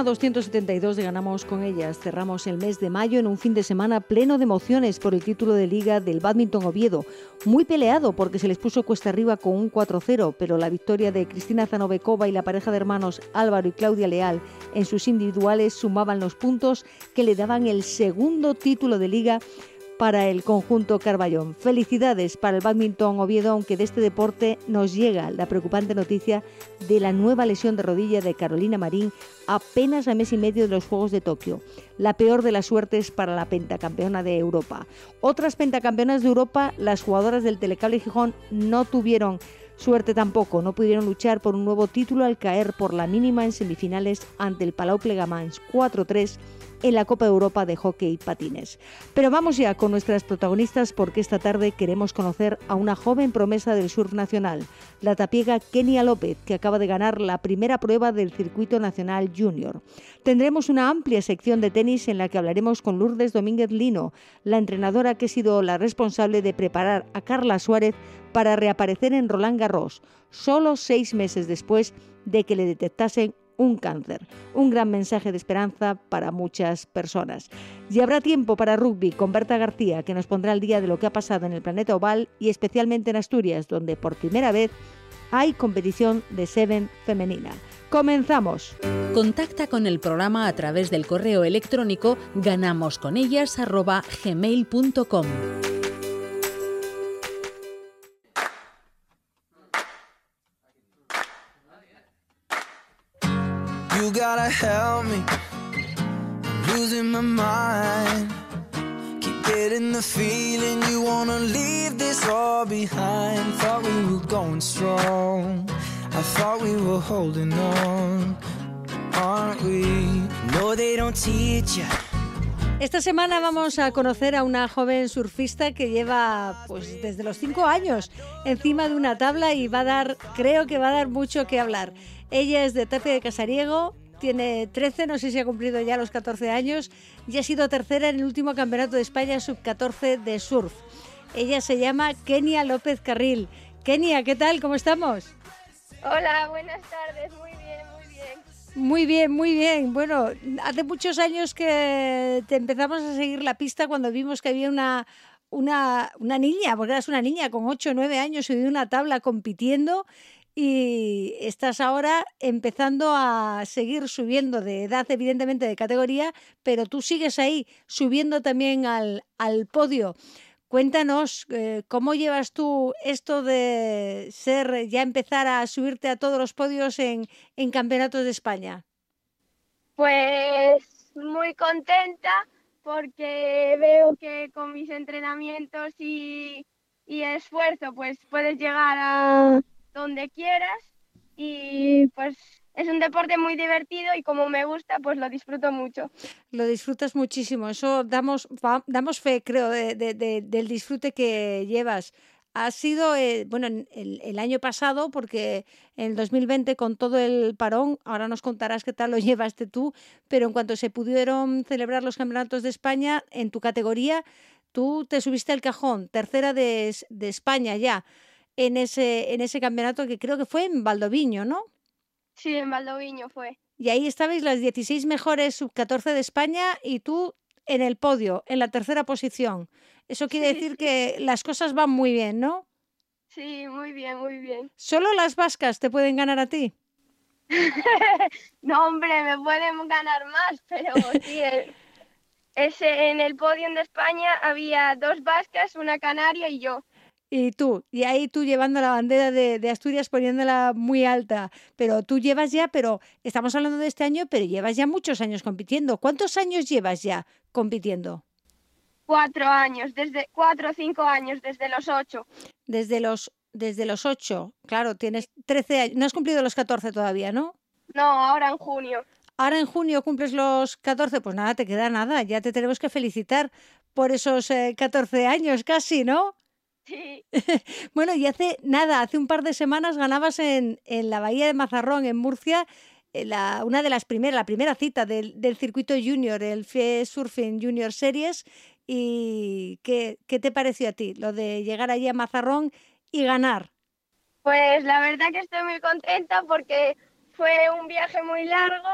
Programa 272 de Ganamos con ellas. Cerramos el mes de mayo en un fin de semana pleno de emociones por el título de liga del Badminton Oviedo. Muy peleado porque se les puso cuesta arriba con un 4-0, pero la victoria de Cristina Zanovekova y la pareja de hermanos Álvaro y Claudia Leal en sus individuales sumaban los puntos que le daban el segundo título de liga para el conjunto Carballón. Felicidades para el badminton Oviedo, aunque de este deporte nos llega la preocupante noticia de la nueva lesión de rodilla de Carolina Marín apenas a mes y medio de los Juegos de Tokio. La peor de las suertes para la pentacampeona de Europa. Otras pentacampeonas de Europa, las jugadoras del Telecable Gijón, no tuvieron Suerte tampoco, no pudieron luchar por un nuevo título al caer por la mínima en semifinales ante el Palau Plegamans 4-3 en la Copa Europa de Hockey Patines. Pero vamos ya con nuestras protagonistas porque esta tarde queremos conocer a una joven promesa del surf nacional, la tapiega Kenia López, que acaba de ganar la primera prueba del Circuito Nacional Junior. Tendremos una amplia sección de tenis en la que hablaremos con Lourdes Domínguez Lino, la entrenadora que ha sido la responsable de preparar a Carla Suárez para reaparecer en Roland Garros, solo seis meses después de que le detectasen un cáncer. Un gran mensaje de esperanza para muchas personas. Y habrá tiempo para rugby con Berta García, que nos pondrá al día de lo que ha pasado en el planeta oval y especialmente en Asturias, donde por primera vez hay competición de Seven femenina. Comenzamos. Contacta con el programa a través del correo electrónico ganamosconellas@gmail.com. Gotta help me. I'm losing my mind. Keep getting the feeling you wanna leave this all behind. Thought we were going strong. I thought we were holding on. Aren't we? No, they don't teach. Esta semana vamos a conocer a una joven surfista que lleva pues desde los 5 años encima de una tabla y va a dar, creo que va a dar mucho que hablar. Ella es de Tepe de Casariego, tiene 13, no sé si ha cumplido ya los 14 años y ha sido tercera en el último Campeonato de España Sub-14 de surf. Ella se llama Kenia López Carril. Kenia, ¿qué tal? ¿Cómo estamos? Hola, buenas tardes, muy muy bien, muy bien. Bueno, hace muchos años que te empezamos a seguir la pista cuando vimos que había una, una, una niña, porque eras una niña con 8 o 9 años y de una tabla compitiendo y estás ahora empezando a seguir subiendo de edad, evidentemente de categoría, pero tú sigues ahí subiendo también al, al podio. Cuéntanos, eh, ¿cómo llevas tú esto de ser, ya empezar a subirte a todos los podios en, en campeonatos de España? Pues muy contenta porque veo que con mis entrenamientos y, y esfuerzo pues puedes llegar a donde quieras y pues es un deporte muy divertido y como me gusta, pues lo disfruto mucho. Lo disfrutas muchísimo, eso damos, damos fe, creo, del disfrute que llevas. Ha sido, eh, bueno, el, el, año pasado, porque en el 2020 con todo el parón, ahora nos contarás qué tal lo llevaste tú, pero en cuanto se pudieron celebrar los campeonatos de España, en tu categoría, tú te subiste al cajón, tercera de, de España ya, en ese, en ese campeonato que creo que fue en Valdoviño, ¿no? Sí, en Valdoviño fue. Y ahí estabais las 16 mejores sub-14 de España y tú en el podio, en la tercera posición. Eso quiere decir que las cosas van muy bien, ¿no? Sí, muy bien, muy bien. ¿Solo las vascas te pueden ganar a ti? no, hombre, me pueden ganar más, pero sí, ese, en el podio de España había dos vascas, una canaria y yo y tú, y ahí tú llevando la bandera de, Asturias poniéndola muy alta, pero tú llevas ya, pero estamos hablando de este año, pero llevas ya muchos años compitiendo. ¿Cuántos años llevas ya compitiendo? Cuatro años, desde cuatro o cinco años, desde los ocho. Desde los, desde los ocho, claro, tienes trece años, no has cumplido los catorce todavía, ¿no? No, ahora en junio. Ahora en junio cumples los catorce, pues nada, te queda nada, ya te tenemos que felicitar por esos eh, catorce años casi, ¿no? bueno, y hace nada, hace un par de semanas ganabas en, en la Bahía de Mazarrón, en Murcia, eh, la, una de las primeras, la primera cita del, del circuito junior, el FIE Surfing Junior Series. ¿Y qué, qué te pareció a ti lo de llegar allí a Mazarrón y ganar? Pues la verdad que estoy muy contenta porque fue un viaje muy largo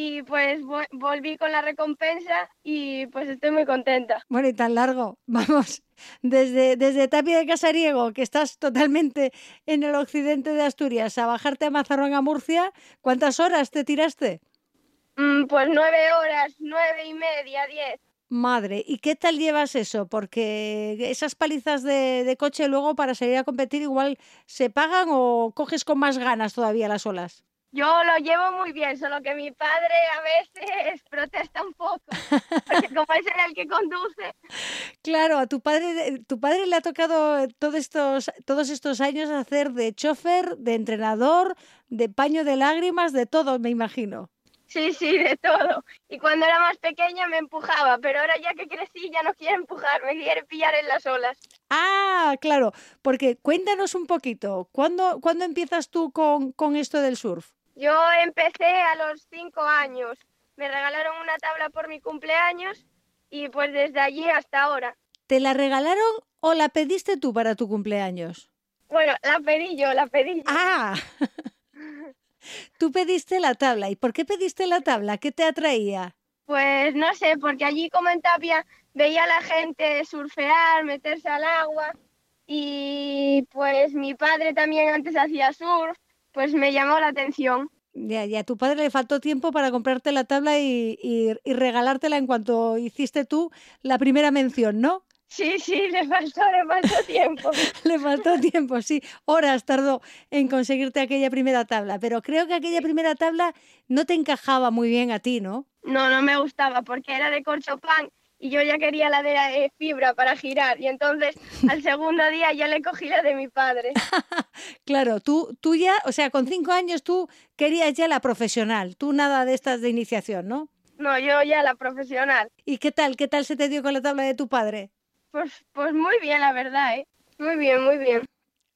y pues volví con la recompensa y pues estoy muy contenta. Bueno, y tan largo, vamos, desde, desde Tapia de Casariego, que estás totalmente en el occidente de Asturias, a bajarte a Mazarrón a Murcia, ¿cuántas horas te tiraste? Mm, pues nueve horas, nueve y media, diez. Madre, ¿y qué tal llevas eso? Porque esas palizas de, de, coche luego para salir a competir igual se pagan o coges con más ganas todavía las olas. Yo lo llevo muy bien, solo que mi padre a veces protesta un poco, porque como es el que conduce. Claro, a tu padre, tu padre le ha tocado todos estos, todos estos años hacer de chofer, de entrenador, de paño de lágrimas, de todo, me imagino. Sí, sí, de todo. Y cuando era más pequeña me empujaba, pero ahora ya que crecí ya no quiere empujar, me quiere pillar en las olas. Ah, claro, porque cuéntanos un poquito, ¿cuándo, ¿cuándo empiezas tú con, con esto del surf? Yo empecé a los cinco años. Me regalaron una tabla por mi cumpleaños y pues desde allí hasta ahora. ¿Te la regalaron o la pediste tú para tu cumpleaños? Bueno, la pedí yo, la pedí yo. Ah, tú pediste la tabla. ¿Y por qué pediste la tabla? ¿Qué te atraía? Pues no sé, porque allí como en Tapia veía a la gente surfear, meterse al agua y pues mi padre también antes hacía surf pues me llamó la atención. Ya, ya, a tu padre le faltó tiempo para comprarte la tabla y, y, y, regalártela en cuanto hiciste tú la primera mención, ¿no? Sí, sí, le faltó, le faltó tiempo. le faltó tiempo, sí. Horas tardó en conseguirte aquella primera tabla, pero creo que aquella primera tabla no te encajaba muy bien a ti, ¿no? No, no me gustaba porque era de corcho pan y yo ya quería la de fibra para girar y entonces al segundo día ya le cogí la de mi padre. claro, tú, tú ya, o sea, con cinco años tú querías ya la profesional, tú nada de estas de iniciación, ¿no? No, yo ya la profesional. ¿Y qué tal? ¿Qué tal se te dio con la tabla de tu padre? Pues, pues muy bien, la verdad, ¿eh? Muy bien, muy bien.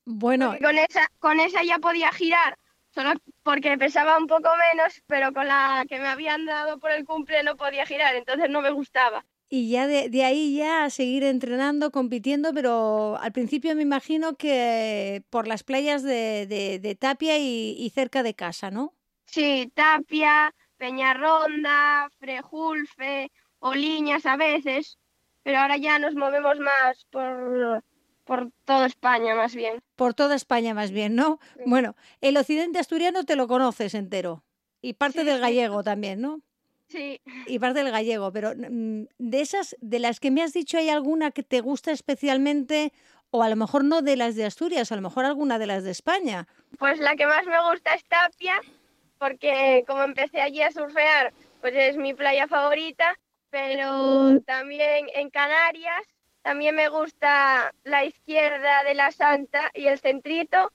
Bueno. con esa, con esa ya podía girar, solo porque pesaba un poco menos, pero con la que me habían dado por el cumple no podía girar, entonces no me gustaba y ya de, de, ahí ya a seguir entrenando, compitiendo, pero al principio me imagino que por las playas de, de, de Tapia y, y, cerca de casa, ¿no? Sí, Tapia, Peñarronda, Frejulfe, Oliñas a veces, pero ahora ya nos movemos más por, por toda España más bien. Por toda España más bien, ¿no? Sí. Bueno, el occidente asturiano te lo conoces entero y parte sí, del gallego sí. también, ¿no? Sí. Y parte del gallego, pero mm, de esas, de las que me has dicho, ¿hay alguna que te gusta especialmente? O a lo mejor no de las de Asturias, a lo mejor alguna de las de España. Pues la que más me gusta es Tapia, porque como empecé allí a surfear, pues es mi playa favorita, pero también en Canarias, también me gusta la izquierda de la Santa y el centrito,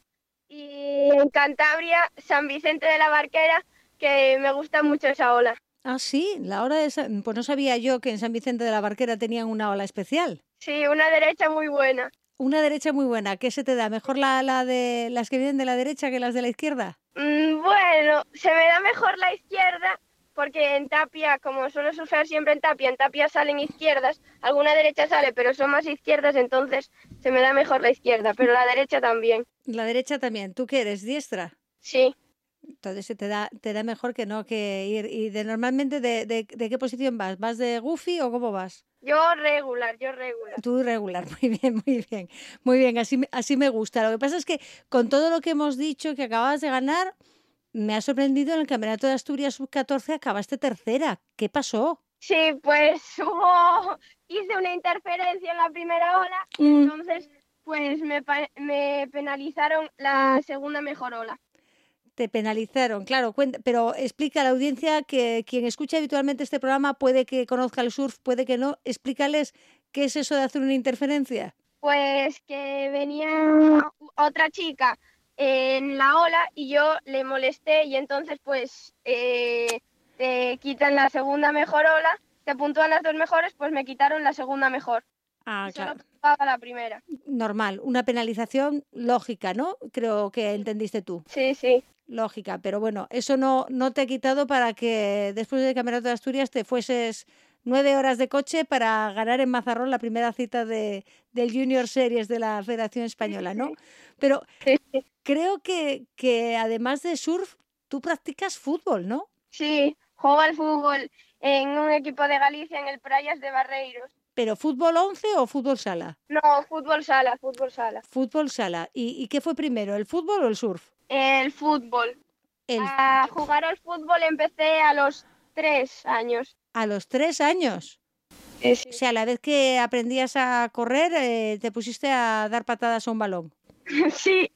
y en Cantabria, San Vicente de la Barquera, que me gusta mucho esa ola. Ah, sí, la hora de San... Pues no sabía yo que en San Vicente de la Barquera tenían una ola especial. Sí, una derecha muy buena. Una derecha muy buena. ¿Qué se te da? ¿Mejor la, la de las que vienen de la derecha que las de la izquierda? Mm, bueno, se me da mejor la izquierda porque en Tapia, como suelo surfear siempre en Tapia, en Tapia salen izquierdas, alguna derecha sale, pero son más izquierdas, entonces se me da mejor la izquierda, pero la derecha también. La derecha también. ¿Tú qué eres? ¿Diestra? Sí. Entonces se te da, te da mejor que no que ir. ¿Y de normalmente de, de, de, qué posición vas? ¿Vas de goofy o cómo vas? Yo regular, yo regular. Tú regular, muy bien, muy bien. Muy bien, así, así me gusta. Lo que pasa es que con todo lo que hemos dicho que acabas de ganar, me ha sorprendido en el Campeonato de Asturias Sub-14 acabaste tercera. ¿Qué pasó? Sí, pues hubo... hice una interferencia en la primera ola, mm. entonces pues me, me penalizaron la segunda mejor ola te penalizaron, claro, cuenta, pero explica a la audiencia que quien escucha habitualmente este programa puede que conozca el surf, puede que no, explícales qué es eso de hacer una interferencia. Pues que venía otra chica en la ola y yo le molesté y entonces pues eh, te quitan la segunda mejor ola, te puntúan las dos mejores, pues me quitaron la segunda mejor. Ah, Solo claro. pagaba la primera. Normal, una penalización lógica, ¿no? Creo que entendiste tú. Sí, sí. Lógica, pero bueno, eso no, no te ha quitado para que después del Campeonato de Asturias te fueses nueve horas de coche para ganar en Mazarrón la primera cita de, del Junior Series de la Federación Española, ¿no? Pero creo que, que además de surf, tú practicas fútbol, ¿no? Sí, juego al fútbol en un equipo de Galicia en el Prayas de Barreiros. ¿Pero fútbol 11 o fútbol sala? No, fútbol sala, fútbol sala. Fútbol sala. ¿Y, y qué fue primero, el fútbol o el surf? El fútbol. El, A jugar al fútbol empecé a los tres años. a los tres años. Sí. O sea, a la vez que aprendías a correr, eh, te pusiste a dar patadas a un balón. Sí,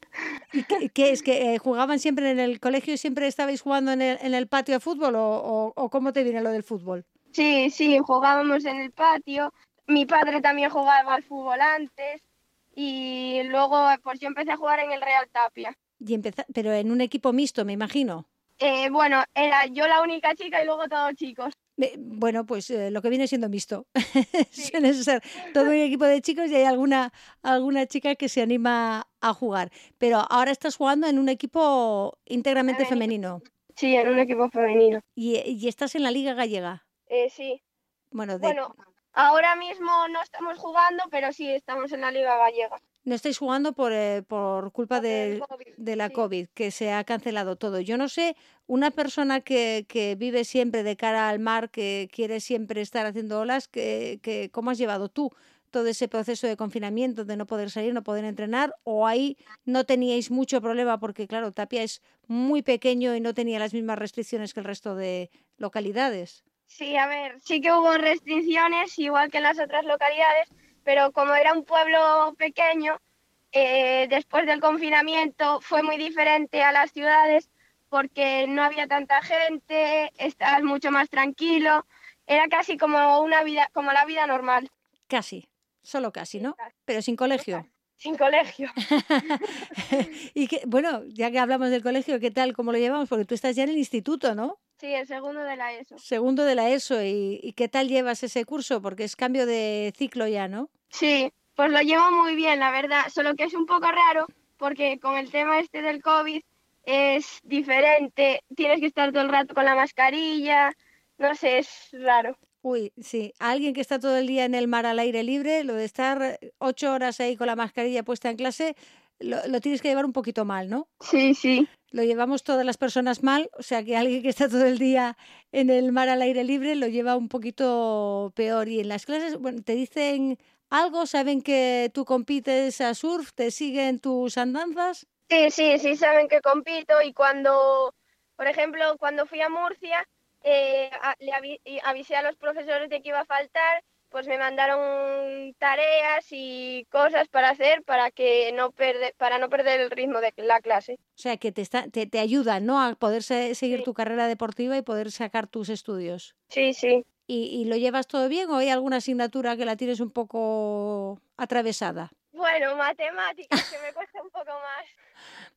¿Y qué, qué es? ¿Que eh, jugaban siempre en el colegio y siempre estabais jugando en el, en el patio de fútbol o, o- o cómo te viene lo del fútbol? sí, sí, jugábamos en el patio. Mi padre también jugaba al fútbol antes y luego pues yo empecé a jugar en el Real Tapia. Y empeza- pero en un equipo mixto, me imagino. Eh, bueno, era yo la única chica y luego todos chicos. Eh, Bueno, pues eh, lo que viene siendo mixto. Suele ser todo un equipo de chicos y hay alguna, alguna chica que se anima a jugar. Pero ahora estás jugando en un equipo íntegramente femenino. Sí, en un equipo femenino. Y, y estás en la Liga Gallega. Eh, sí. Bueno, de- Bueno, ahora mismo no estamos jugando, pero sí estamos en la Liga Gallega. no estáis jugando por, eh, por culpa Por de, COVID, de la sí. COVID, que se ha cancelado todo. Yo no sé, una persona que, que vive siempre de cara al mar, que quiere siempre estar haciendo olas, que, que, ¿cómo has llevado tú todo ese proceso de confinamiento, de no poder salir, no poder entrenar? ¿O ahí no teníais mucho problema porque, claro, Tapia es muy pequeño y no tenía las mismas restricciones que el resto de localidades? Sí, a ver, sí que hubo restricciones, igual que en las otras localidades, pero como era un pueblo pequeño, eh, después del confinamiento fue muy diferente a las ciudades porque no había tanta gente, estabas mucho más tranquilo, era casi como una vida, como la vida normal, Casi, solo casi, ¿no? Pero sin colegio. sin colegio. y que, bueno, ya que hablamos del colegio, ¿qué tal? ¿Cómo lo llevamos? Porque tú estás ya en el instituto, ¿no? Sí, el segundo de la ESO. Segundo de la ESO. ¿Y, y qué tal llevas ese curso? Porque es cambio de ciclo ya, ¿no? Sí, pues lo llevo muy bien, la verdad, solo que es un poco raro porque con el tema este del COVID es diferente, tienes que estar todo el rato con la mascarilla, no sé, es raro. Uy, sí. A alguien que está todo el día en el mar al aire libre, lo de estar ocho horas ahí con la mascarilla puesta en clase, lo, lo tienes que llevar un poquito mal, ¿no? Sí, sí. Lo llevamos todas las personas mal, o sea que alguien que está todo el día en el mar al aire libre lo lleva un poquito peor. Y en las clases, bueno, te dicen algo, saben que tú compites a surf, te siguen tus andanzas. Sí, sí, sí, saben que compito y cuando, por ejemplo, cuando fui a Murcia, eh, le avi- avisé a los profesores de que iba a faltar, pues me mandaron tareas y cosas para hacer para que no perder, para no perder el ritmo de la clase. O sea que te, está, te, te ayudan, ¿no? A poder se- seguir Sí. tu carrera deportiva y poder sacar tus estudios. Sí, sí. ¿Y, y lo llevas todo bien o hay alguna asignatura que la tienes un poco atravesada? Bueno, matemáticas, que me cuesta un poco más.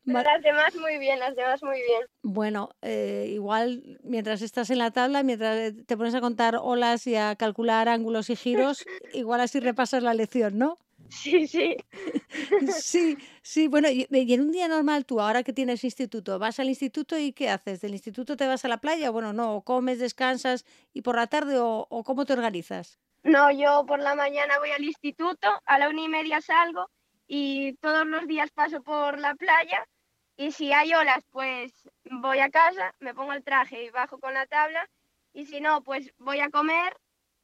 Las demás muy bien, las demás muy bien. Bueno, eh, igual mientras estás en la tabla, mientras te pones a contar olas y a calcular ángulos y giros, igual así repasas la lección, ¿no? Sí, sí. Sí, sí, bueno, y, y en un día normal tú, ahora que tienes instituto, vas al instituto y ¿qué haces? ¿Del instituto te vas a la playa? Bueno, no, o comes, descansas y por la tarde o, o cómo te organizas? No, yo por la mañana voy al instituto, a la una y media salgo y todos los días paso por la playa y si hay olas, pues voy a casa, me pongo el traje y bajo con la tabla y si no, pues voy a comer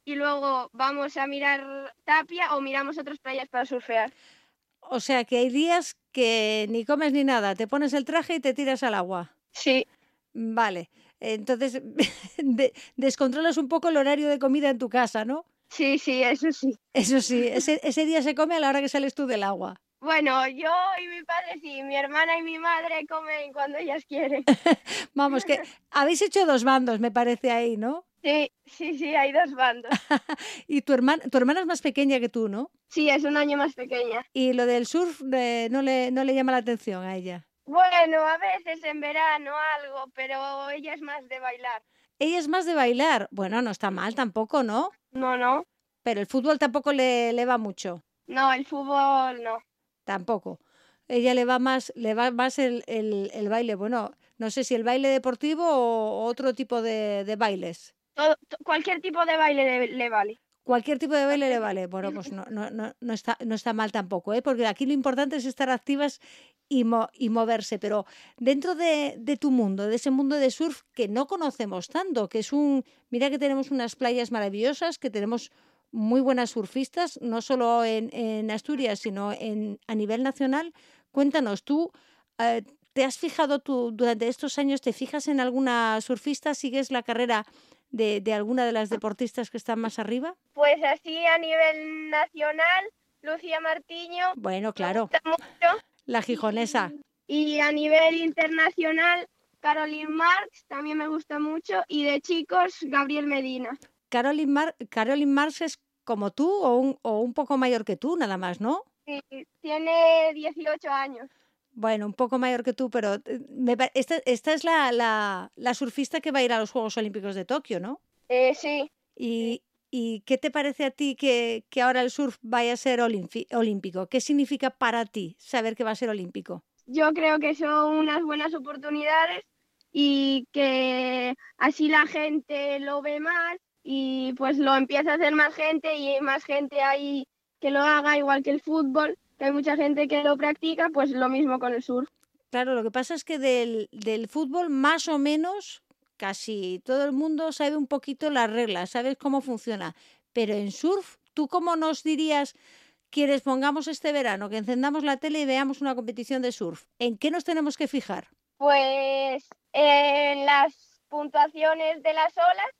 y luego vamos a mirar Tapia o miramos otras playas para surfear. O sea que hay días que ni comes ni nada, te pones el traje y te tiras al agua. Sí, Vale, entonces de- descontrolas un poco el horario de comida en tu casa, ¿no? Sí, sí, eso sí. Eso sí, ese, ese día se come a la hora que sales tú del agua. Bueno, yo y mi padre sí, mi hermana y mi madre comen cuando ellas quieren. Vamos, que habéis hecho dos bandos, me parece ahí, ¿no? Sí, sí, sí, hay dos bandos. Y tu hermana, tu hermana es más pequeña que tú, ¿no? Sí, es un año más pequeña. Y lo del surf eh, no, le, no le llama la atención a ella. Bueno, a veces en verano algo, pero ella es más de bailar. Ella es más de bailar. Bueno, no está mal tampoco, ¿no? No, no. Pero el fútbol tampoco le, le va mucho. No, el fútbol no. Tampoco. Ella le va más, le va más el, el, el baile. Bueno, no sé si el baile deportivo o otro tipo de, de bailes. Todo, to- cualquier tipo de baile le, le vale. Cualquier tipo de baile le vale. Bueno, pues no, no, no, no, está, no está mal tampoco, ¿eh? porque aquí lo importante es estar activas y, mo- y moverse. Pero dentro de, de tu mundo, de ese mundo de surf que no conocemos tanto, que es un. Mira que tenemos unas playas maravillosas, que tenemos muy buenas surfistas, no solo en, en Asturias, sino en, a nivel nacional. Cuéntanos, tú. eh, ¿Te has fijado tú durante estos años, te fijas en alguna surfista? ¿Sigues la carrera de, de alguna de las deportistas que están más arriba? Pues así a nivel nacional, Lucía Martiño. Bueno, me claro, gusta mucho. la gijonesa. Y a nivel internacional, Caroline Marx también me gusta mucho. Y de chicos, Gabriel Medina. Caroline, Mar Caroline Marx es como tú o un, o un poco mayor que tú, nada más, ¿no? Sí, tiene 18 años. Bueno, un poco mayor que tú, pero eh, me esta, esta es la, la, la surfista que va a ir a los Juegos Olímpicos de Tokio, ¿no? Eh, sí, ¿Y, y qué te parece a ti que, que ahora el surf vaya a ser olímpico? ¿Qué significa para ti saber que va a ser olímpico? yo creo que son unas buenas oportunidades y que así la gente lo ve más y pues lo empieza a hacer más gente y más gente ahí que lo haga igual que el fútbol, que hay mucha gente que lo practica, pues lo mismo con el surf. Claro, lo que pasa es que del, del fútbol más o menos casi todo el mundo sabe un poquito las reglas, sabes cómo funciona. Pero en surf, ¿tú cómo nos dirías, quieres pongamos este verano, que encendamos la tele y veamos una competición de surf? ¿En qué nos tenemos que fijar? Pues en las puntuaciones de las olas,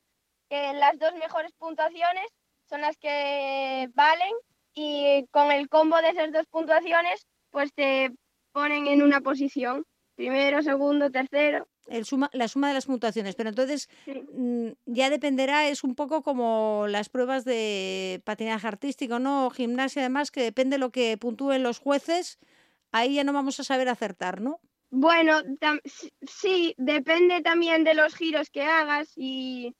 que las dos mejores puntuaciones son las que valen y con el combo de esas dos puntuaciones pues te ponen en una posición, primero, segundo, tercero. El suma, la suma de las puntuaciones. Pero entonces Sí. mm, ya dependerá, es un poco como las pruebas de patinaje artístico, ¿no? O gimnasia, además, que depende lo que puntúen los jueces, ahí ya no vamos a saber acertar, ¿no? Bueno, sí, depende también de los giros que hagas y,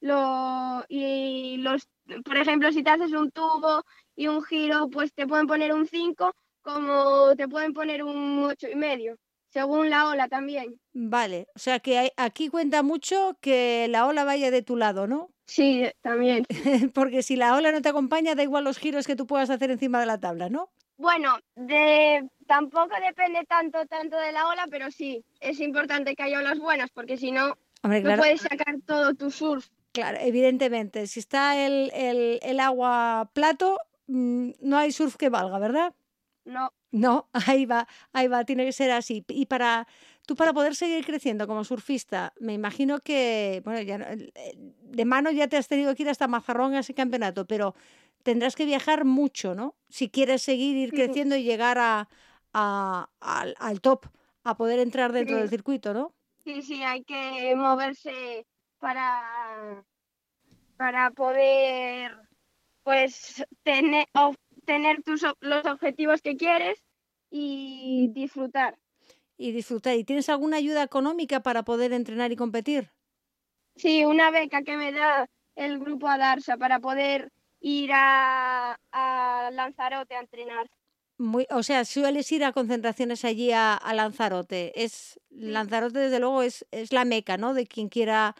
lo, y los, por ejemplo, si te haces un tubo y un giro, pues te pueden poner un 5, como te pueden poner un ocho y medio, según la ola también. Vale, o sea que hay- aquí cuenta mucho que la ola vaya de tu lado, ¿no? Sí, también. Porque si la ola no te acompaña, da igual los giros que tú puedas hacer encima de la tabla, ¿no? Bueno, de, tampoco depende tanto, tanto de la ola, pero sí, es importante que haya olas buenas, porque si no, Hombre, no puedes sacar todo tu surf. Claro, evidentemente, si está el, el- el agua plato, mm, no hay surf que valga, ¿verdad? No, No, ahí va, ahí va, tiene que ser así. Y para tú para poder seguir creciendo como surfista, me imagino que, bueno, ya de mano ya te has tenido que ir hasta Mazarrón a ese campeonato, pero tendrás que viajar mucho, ¿no? Si quieres seguir ir Sí. creciendo y llegar a, a- al, al top, a poder entrar dentro Sí. del circuito, ¿no? Sí, sí, hay que moverse para, para poder pues tener, obtener tus, los objetivos que quieres y disfrutar. Y disfrutar. ¿Y tienes alguna ayuda económica para poder entrenar y competir? Sí, una beca que me da el grupo Adarsa para poder ir a, a Lanzarote a entrenar. Muy, o sea, sueles ir a concentraciones allí a, a Lanzarote. Es Lanzarote, desde luego, es, es la meca, ¿no? De quien quiera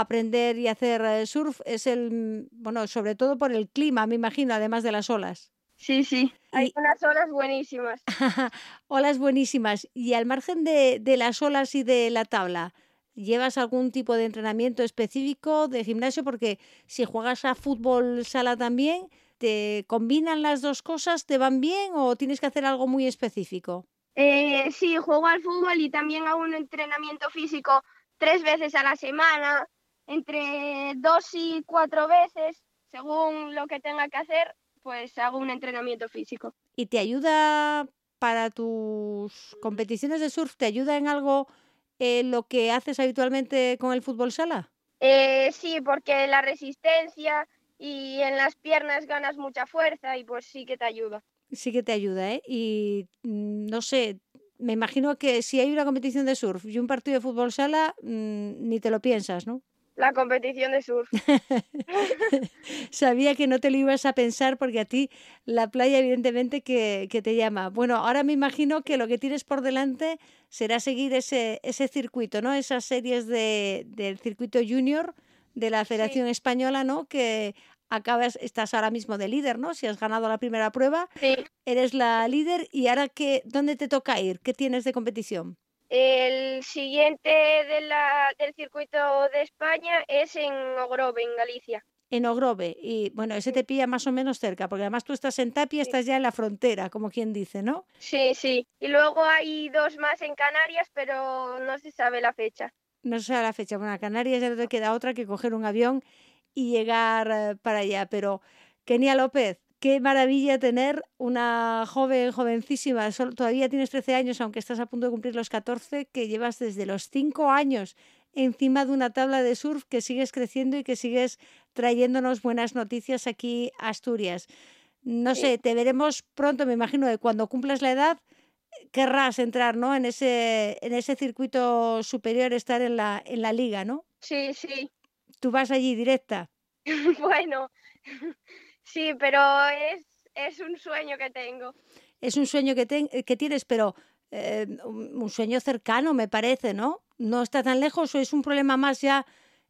aprender y hacer eh, surf. Es el, mm, bueno, sobre todo por el clima, me imagino, además de las olas. Sí, sí, hay Y- unas olas buenísimas. olas buenísimas. Y al margen de, de las olas y de la tabla, ¿llevas algún tipo de entrenamiento específico de gimnasio? Porque si juegas a fútbol sala también, ¿te combinan las dos cosas? ¿Te van bien o tienes que hacer algo muy específico? Eh, sí, juego al fútbol y también hago un entrenamiento físico tres veces a la semana, entre dos y cuatro veces, según lo que tenga que hacer, pues hago un entrenamiento físico. ¿Y te ayuda para tus competiciones de surf? ¿Te ayuda en algo eh, lo que haces habitualmente con el fútbol sala? Eh, sí, porque la resistencia y en las piernas ganas mucha fuerza y pues sí que te ayuda. Sí que te ayuda, ¿eh? Y mm, no sé, me imagino que si hay una competición de surf y un partido de fútbol sala, mm, ni te lo piensas, ¿no? La competición de surf. Sabía que no te lo ibas a pensar porque a ti la playa evidentemente que, que, te llama. Bueno, ahora me imagino que lo que tienes por delante será seguir ese, ese circuito, ¿no? Esas series de, del circuito junior de la Federación Sí. Española, ¿no? Que acabas, estás ahora mismo de líder, ¿no? Si has ganado la primera prueba, Sí. eres la líder y ahora qué, ¿dónde te toca ir? ¿Qué tienes de competición? El siguiente de la, del circuito de España es en Ogrove, en Galicia. En Ogrove. Y bueno, ese te pilla más o menos cerca, porque además tú estás en Tapia, Sí. estás ya en la frontera, como quien dice, ¿no? Sí, sí. Y luego hay dos más en Canarias, pero no se sabe la fecha. No sé a la fecha. Bueno, a Canarias ya no te queda otra que coger un avión y llegar eh, para allá. Pero, Kenia López, qué maravilla tener una joven, jovencísima. Todavía tienes 13 años, aunque estás a punto de cumplir los 14, que llevas desde los 5 años encima de una tabla de surf, que sigues creciendo y que sigues trayéndonos buenas noticias aquí a Asturias. No Sí. sé, te veremos pronto, me imagino, que cuando cumplas la edad querrás entrar, ¿no? En ese, en ese circuito superior, estar en la, en la liga, ¿no? Sí, sí. Tú vas allí directa. Bueno, sí, pero es, es un sueño que tengo. Es un sueño que, ten- que tienes, pero eh, un, sueño cercano, me parece, ¿no? No está tan lejos o es un problema más ya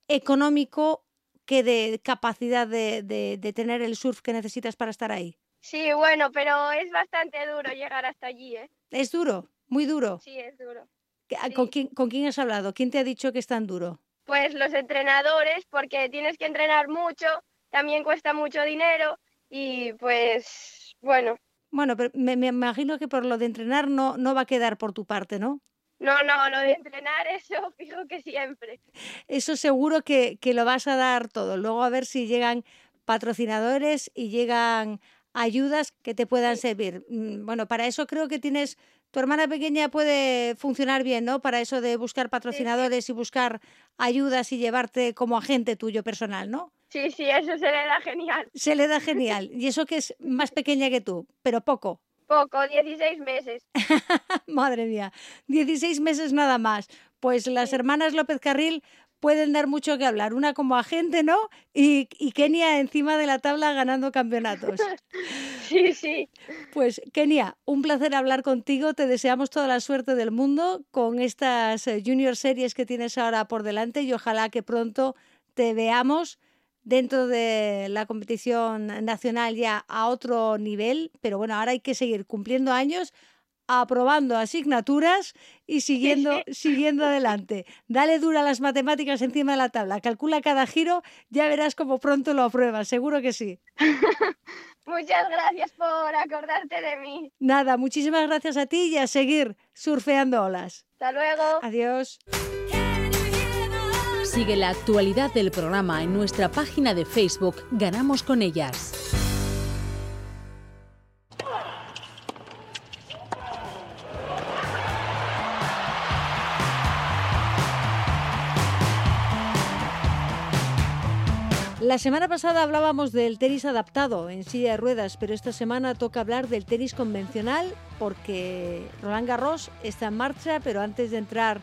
económico que de capacidad de, de- de tener el surf que necesitas para estar ahí. Sí, bueno, pero es bastante duro llegar hasta allí, ¿eh? Es duro, muy duro. Sí, es duro. ¿Qué- ¿Con Sí. quién, ¿Con quién has hablado? ¿Quién te ha dicho que es tan duro? Pues los entrenadores, porque tienes que entrenar mucho, también cuesta mucho dinero y pues bueno, Bueno, pero me, me imagino que por lo de entrenar no, no va a quedar por tu parte, ¿no? no, no, lo de entrenar eso fijo que siempre. Eso seguro que, que lo vas a dar todo. Luego a ver si llegan patrocinadores y llegan ayudas que te puedan servir. Mm, Bueno, para eso creo que tienes, tu hermana pequeña puede funcionar bien, ¿no? Para eso de buscar patrocinadores y buscar ayudas y llevarte como agente tuyo personal, ¿no? Sí, sí, eso se le da genial. Se le da genial. Y eso que es más pequeña que tú, pero poco. Poco, 16 meses. Madre mía, 16 meses nada más. Pues las Sí. hermanas López Carril pueden dar mucho que hablar. Una como agente, ¿no? Y, y Kenia encima de la tabla ganando campeonatos. Sí, sí. Pues Kenia, un placer hablar contigo. Te deseamos toda la suerte del mundo con estas eh, junior series que tienes ahora por delante y ojalá que pronto te veamos dentro de la competición nacional ya a otro nivel. Pero bueno, ahora hay que seguir cumpliendo años aprobando asignaturas y siguiendo, siguiendo adelante. Dale dura a las matemáticas encima de la tabla, calcula cada giro, ya verás cómo pronto lo apruebas, seguro que sí. Muchas gracias por acordarte de mí. Nada, muchísimas gracias a ti y a seguir surfeando olas. Hasta luego. Adiós. Sigue la actualidad del programa en nuestra página de Facebook Ganamos con ellas. La semana pasada hablábamos del tenis adaptado en silla de ruedas, pero esta semana toca hablar del tenis convencional porque Roland Garros está en marcha, pero antes de entrar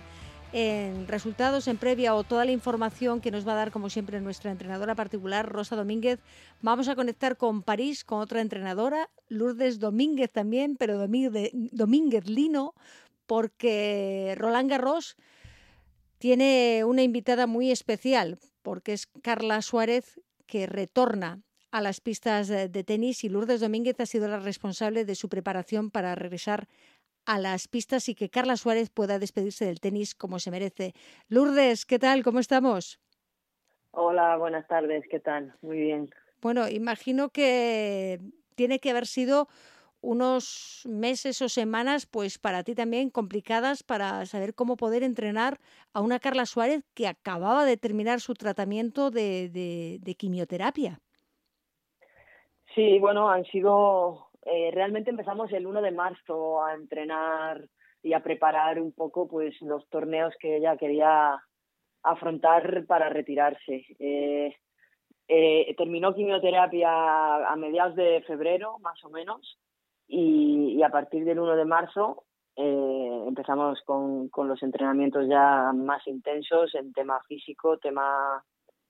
en resultados en previa o toda la información que nos va a dar, como siempre, nuestra entrenadora particular, Rosa Domínguez, vamos a conectar con París, con otra entrenadora, Lourdes Domínguez también, pero Domínguez, Domínguez Lino, porque Roland Garros tiene una invitada muy especial, porque es Carla Suárez, que retorna a las pistas de, de tenis y Lourdes Domínguez ha sido la responsable de su preparación para regresar a las pistas y que Carla Suárez pueda despedirse del tenis como se merece. Lourdes, ¿qué tal? ¿Cómo estamos? Hola, buenas tardes, ¿qué tal? Muy bien. Bueno, imagino que tiene que haber sido unos meses o semanas, pues para ti también complicadas para saber cómo poder entrenar a una Carla Suárez que acababa de terminar su tratamiento de, de, de quimioterapia. Sí, bueno, han sido, eh, realmente empezamos el 1 de marzo a entrenar y a preparar un poco pues los torneos que ella quería afrontar para retirarse. Eh, eh, terminó quimioterapia a mediados de febrero, más o menos, y, y a partir del 1 de marzo eh, empezamos con, los entrenamientos ya más intensos en tema físico, tema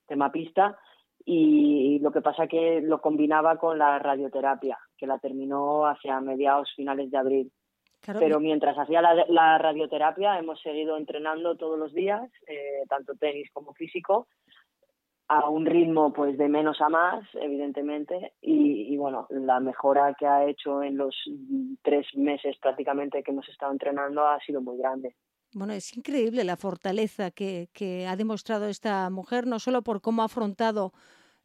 tema pista, y lo que pasa que lo combinaba con la radioterapia, que la terminó hacia mediados finales de abril. Pero mientras hacía la, radioterapia hemos seguido entrenando todos los días, eh, tanto tenis como físico, a un ritmo pues de menos a más, evidentemente, y, bueno, la mejora que ha hecho en los tres meses prácticamente que hemos estado entrenando ha sido muy grande. Bueno, es increíble la fortaleza que, que ha demostrado esta mujer, no solo por cómo ha afrontado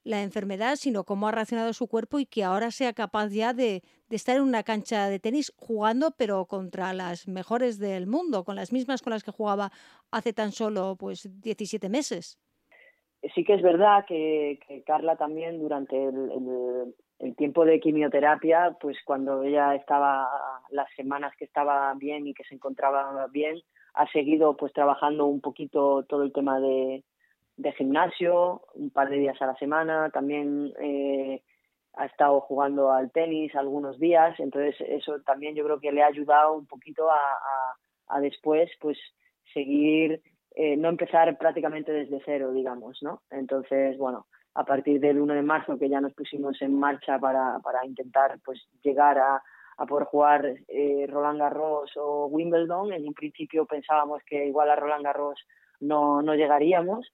la enfermedad, sino cómo ha reaccionado su cuerpo y que ahora sea capaz ya de, estar en una cancha de tenis jugando, pero contra las mejores del mundo, con las mismas con las que jugaba hace tan solo pues 17 meses. Sí que es verdad que, Carla también durante el, tiempo de quimioterapia, pues cuando ella estaba, las semanas que estaba bien y que se encontraba bien, ha seguido pues trabajando un poquito todo el tema de, gimnasio, un par de días a la semana, también eh, ha estado jugando al tenis algunos días, entonces eso también yo creo que le ha ayudado un poquito a, a después pues seguir eh, no empezar prácticamente desde cero, digamos, ¿no? Entonces, bueno, a partir del 1 de marzo que ya nos pusimos en marcha para, para intentar pues llegar a, a poder jugar eh, Roland Garros o Wimbledon, en un principio pensábamos que igual a Roland Garros no, no llegaríamos,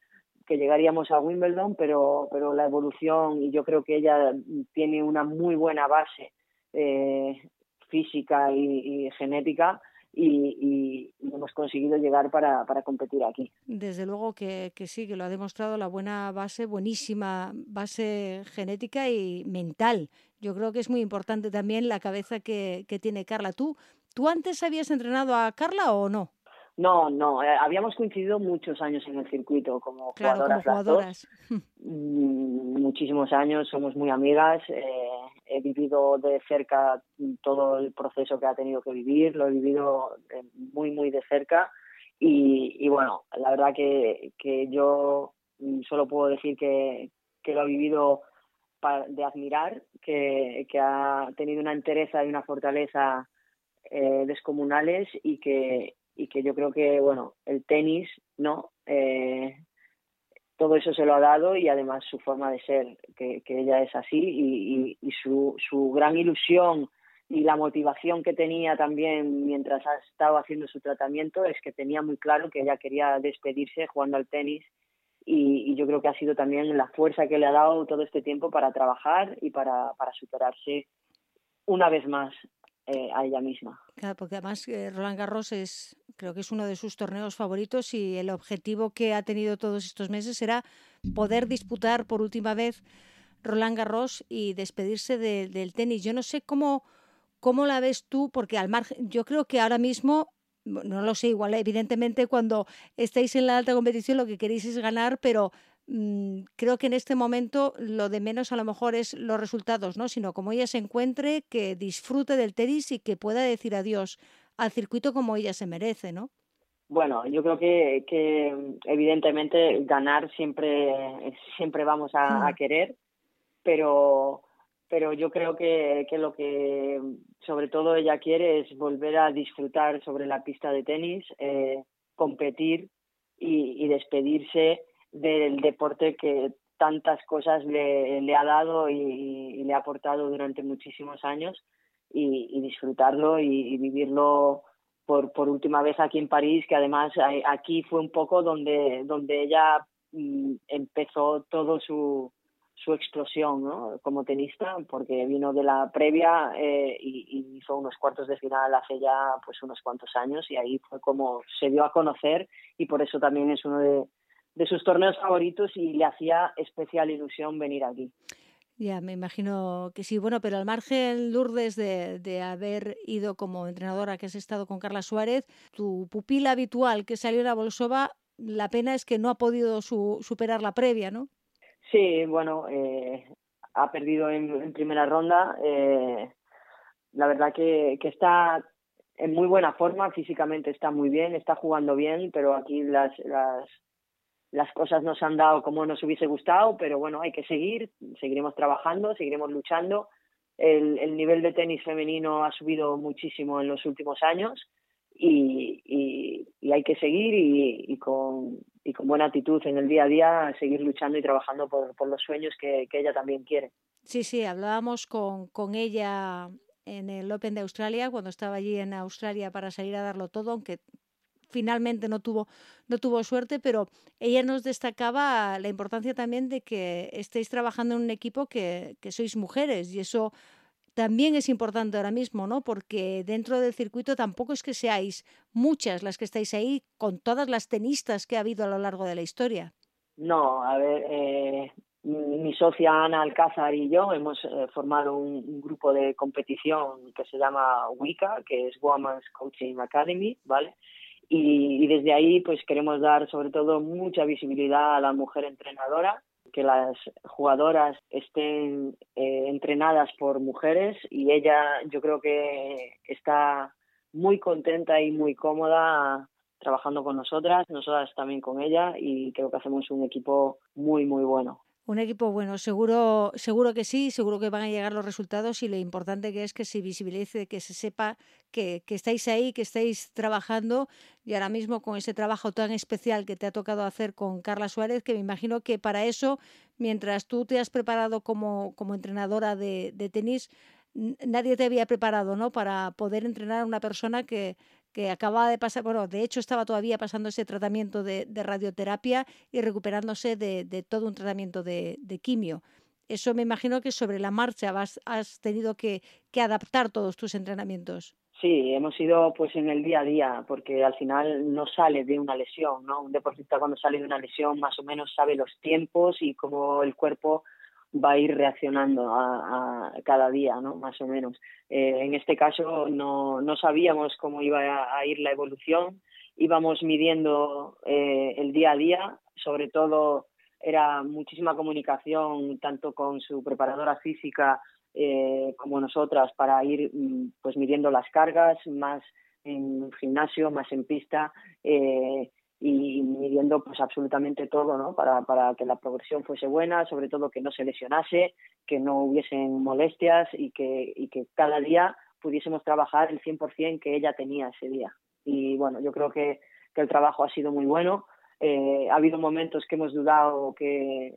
que llegaríamos a Wimbledon, pero, pero la evolución, y yo creo que ella tiene una muy buena base eh, física y genética, y, hemos conseguido llegar para, para, competir aquí. Desde luego que, que, sí, que lo ha demostrado la buena base, buenísima base genética y mental. Yo creo que es muy importante también la cabeza que, que tiene Carla. ¿Tú, ¿Tú antes habías entrenado a Carla o no? No, no, eh, habíamos coincidido muchos años en el circuito como jugadoras. Mm, muchísimos años, somos muy amigas. Eh, he vivido de cerca todo el proceso que ha tenido que vivir, lo he vivido eh, muy, muy de cerca. Y, bueno, la verdad que, que yo mm, solo puedo decir que, que lo ha vivido de admirar, que, que ha tenido una entereza y una fortaleza descomunales y que, y que yo creo que, bueno, el tenis, ¿no? Eh, todo eso se lo ha dado y además su forma de ser, que, ella es así y, y, su, su gran ilusión y la motivación que tenía también mientras ha estado haciendo su tratamiento es que tenía muy claro que ella quería despedirse jugando al tenis y, y, yo creo que ha sido también la fuerza que le ha dado todo este tiempo para trabajar y para, para superarse una vez más eh, a ella misma. Claro, porque además eh, Roland Garros es, creo que es uno de sus torneos favoritos y el objetivo que ha tenido todos estos meses era poder disputar por última vez Roland Garros y despedirse del tenis. Yo no sé cómo, cómo la ves tú, porque al margen, yo creo que ahora mismo no lo sé, igual evidentemente cuando estáis en la alta competición lo que queréis es ganar, pero Mm, creo que en este momento lo de menos a lo mejor es los resultados, ¿no? Sino como ella se encuentre, que disfrute del tenis y que pueda decir adiós al circuito como ella se merece, ¿no? Bueno, yo creo que, que evidentemente ganar siempre, siempre vamos a, mm. querer, pero, pero yo creo que, que, lo que sobre todo ella quiere es volver a disfrutar sobre la pista de tenis, eh, competir y, y despedirse del deporte que tantas cosas le, le ha dado y, le ha aportado durante muchísimos años y, disfrutarlo y, vivirlo por, por última vez aquí en París, que además aquí fue un poco donde, donde ella mm, empezó todo su, su explosión ¿no? como tenista, porque vino de la previa eh, y, hizo unos cuartos de final hace ya pues unos cuantos años y ahí fue como se dio a conocer y por eso también es uno de, de sus torneos favoritos y le hacía especial ilusión venir aquí. Ya, me imagino que sí. Bueno, pero al margen, Lourdes, de, de, haber ido como entrenadora, que has estado con Carla Suárez, tu pupila habitual que salió la Bolsova, la pena es que no ha podido superar la previa, ¿no? Sí, bueno, eh, ha perdido en, primera ronda. Eh, la verdad que, que está en muy buena forma, físicamente está muy bien, está jugando bien, pero aquí las, las las cosas nos han dado como nos hubiese gustado, pero bueno, hay que seguir, seguiremos trabajando, seguiremos luchando. El, el nivel de tenis femenino ha subido muchísimo en los últimos años y, y, hay que seguir y, con, y con buena actitud en el día a día seguir luchando y trabajando por, por los sueños que, que, ella también quiere. Sí, sí, hablábamos con, con ella en el Open de Australia, cuando estaba allí en Australia para salir a darlo todo, aunque finalmente no tuvo, no tuvo suerte, pero ella nos destacaba la importancia también de que estéis trabajando en un equipo que, sois mujeres y eso también es importante ahora mismo, ¿no? Porque dentro del circuito tampoco es que seáis muchas las que estáis ahí con todas las tenistas que ha habido a lo largo de la historia. No, a ver, eh, mi socia Ana Alcázar y yo hemos eh, formado un, un, grupo de competición que se llama WICA, que es Women's Coaching Academy, ¿vale? Y, y desde ahí pues queremos dar sobre todo mucha visibilidad a la mujer entrenadora que las jugadoras estén eh, entrenadas por mujeres y ella yo creo que está muy contenta y muy cómoda trabajando con nosotras, nosotras también con ella y creo que hacemos un equipo muy muy bueno. Un equipo bueno, seguro, seguro que sí, seguro que van a llegar los resultados y lo importante que es que se visibilice, que se sepa que, que, estáis ahí, que estáis trabajando y ahora mismo con ese trabajo tan especial que te ha tocado hacer con Carla Suárez, que me imagino que para eso, mientras tú te has preparado como, como entrenadora de, de tenis, nadie te había preparado, ¿no? Para poder entrenar a una persona que, que acababa de pasar, bueno, de hecho estaba todavía pasando ese tratamiento de, radioterapia y recuperándose de, todo un tratamiento de, quimio. Eso me imagino que sobre la marcha has tenido que, que, adaptar todos tus entrenamientos. Sí, hemos ido pues en el día a día, porque al final no sale de una lesión, ¿no? Un deportista cuando sale de una lesión más o menos sabe los tiempos y cómo el cuerpo va a ir reaccionando a, cada día, ¿no? Más o menos. Eh, en este caso no, no sabíamos cómo iba a, a ir la evolución, íbamos midiendo eh, el día a día, sobre todo era muchísima comunicación tanto con su preparadora física eh, como nosotras para ir mm, pues midiendo las cargas, más en gimnasio, más en pista. Eh, y midiendo pues absolutamente todo, ¿no? Para, para que la progresión fuese buena, sobre todo que no se lesionase, que no hubiesen molestias y que, y que cada día pudiésemos trabajar el 100% que ella tenía ese día. Y bueno, yo creo que, que el trabajo ha sido muy bueno. Eh, ha habido momentos que hemos dudado que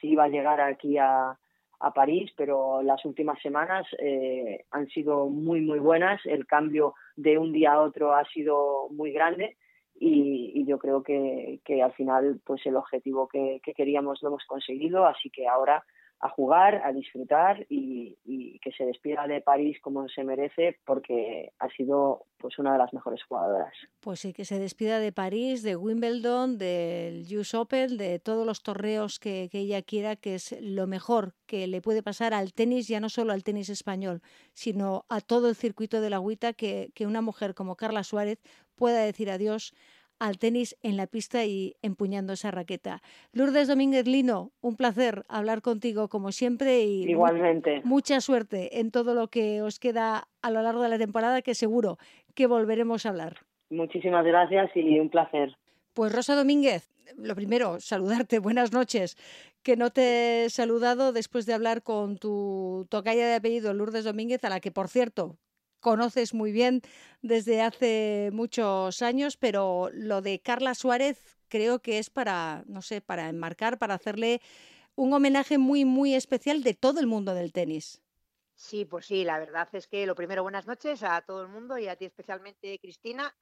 si iba a llegar aquí a, a París, pero las últimas semanas eh, han sido muy, muy buenas. El cambio de un día a otro ha sido muy grande y, y yo creo que, que, al final pues el objetivo que, que, queríamos lo hemos conseguido, así que ahora a jugar, a disfrutar y, y, que se despida de París como se merece porque ha sido pues una de las mejores jugadoras. Pues sí, que se despida de París, de Wimbledon, del US Open, de todos los torneos que, que ella quiera, que es lo mejor que le puede pasar al tenis, ya no solo al tenis español, sino a todo el circuito de la agüita, que, que una mujer como Carla Suárez pueda decir adiós al tenis en la pista y empuñando esa raqueta. Lourdes Domínguez Lino, un placer hablar contigo como siempre y igualmente mucha suerte en todo lo que os queda a lo largo de la temporada que seguro que volveremos a hablar. Muchísimas gracias y un placer. Pues Rosa Domínguez, lo primero, saludarte, buenas noches. Que no te he saludado después de hablar con tu tocaya de apellido Lourdes Domínguez, a la que por cierto conoces muy bien desde hace muchos años, pero lo de Carla Suárez creo que es para, no sé, para enmarcar, para hacerle un homenaje muy, muy especial de todo el mundo del tenis. Sí, pues sí, la verdad es que lo primero, buenas noches a todo el mundo y a ti especialmente, Cristina.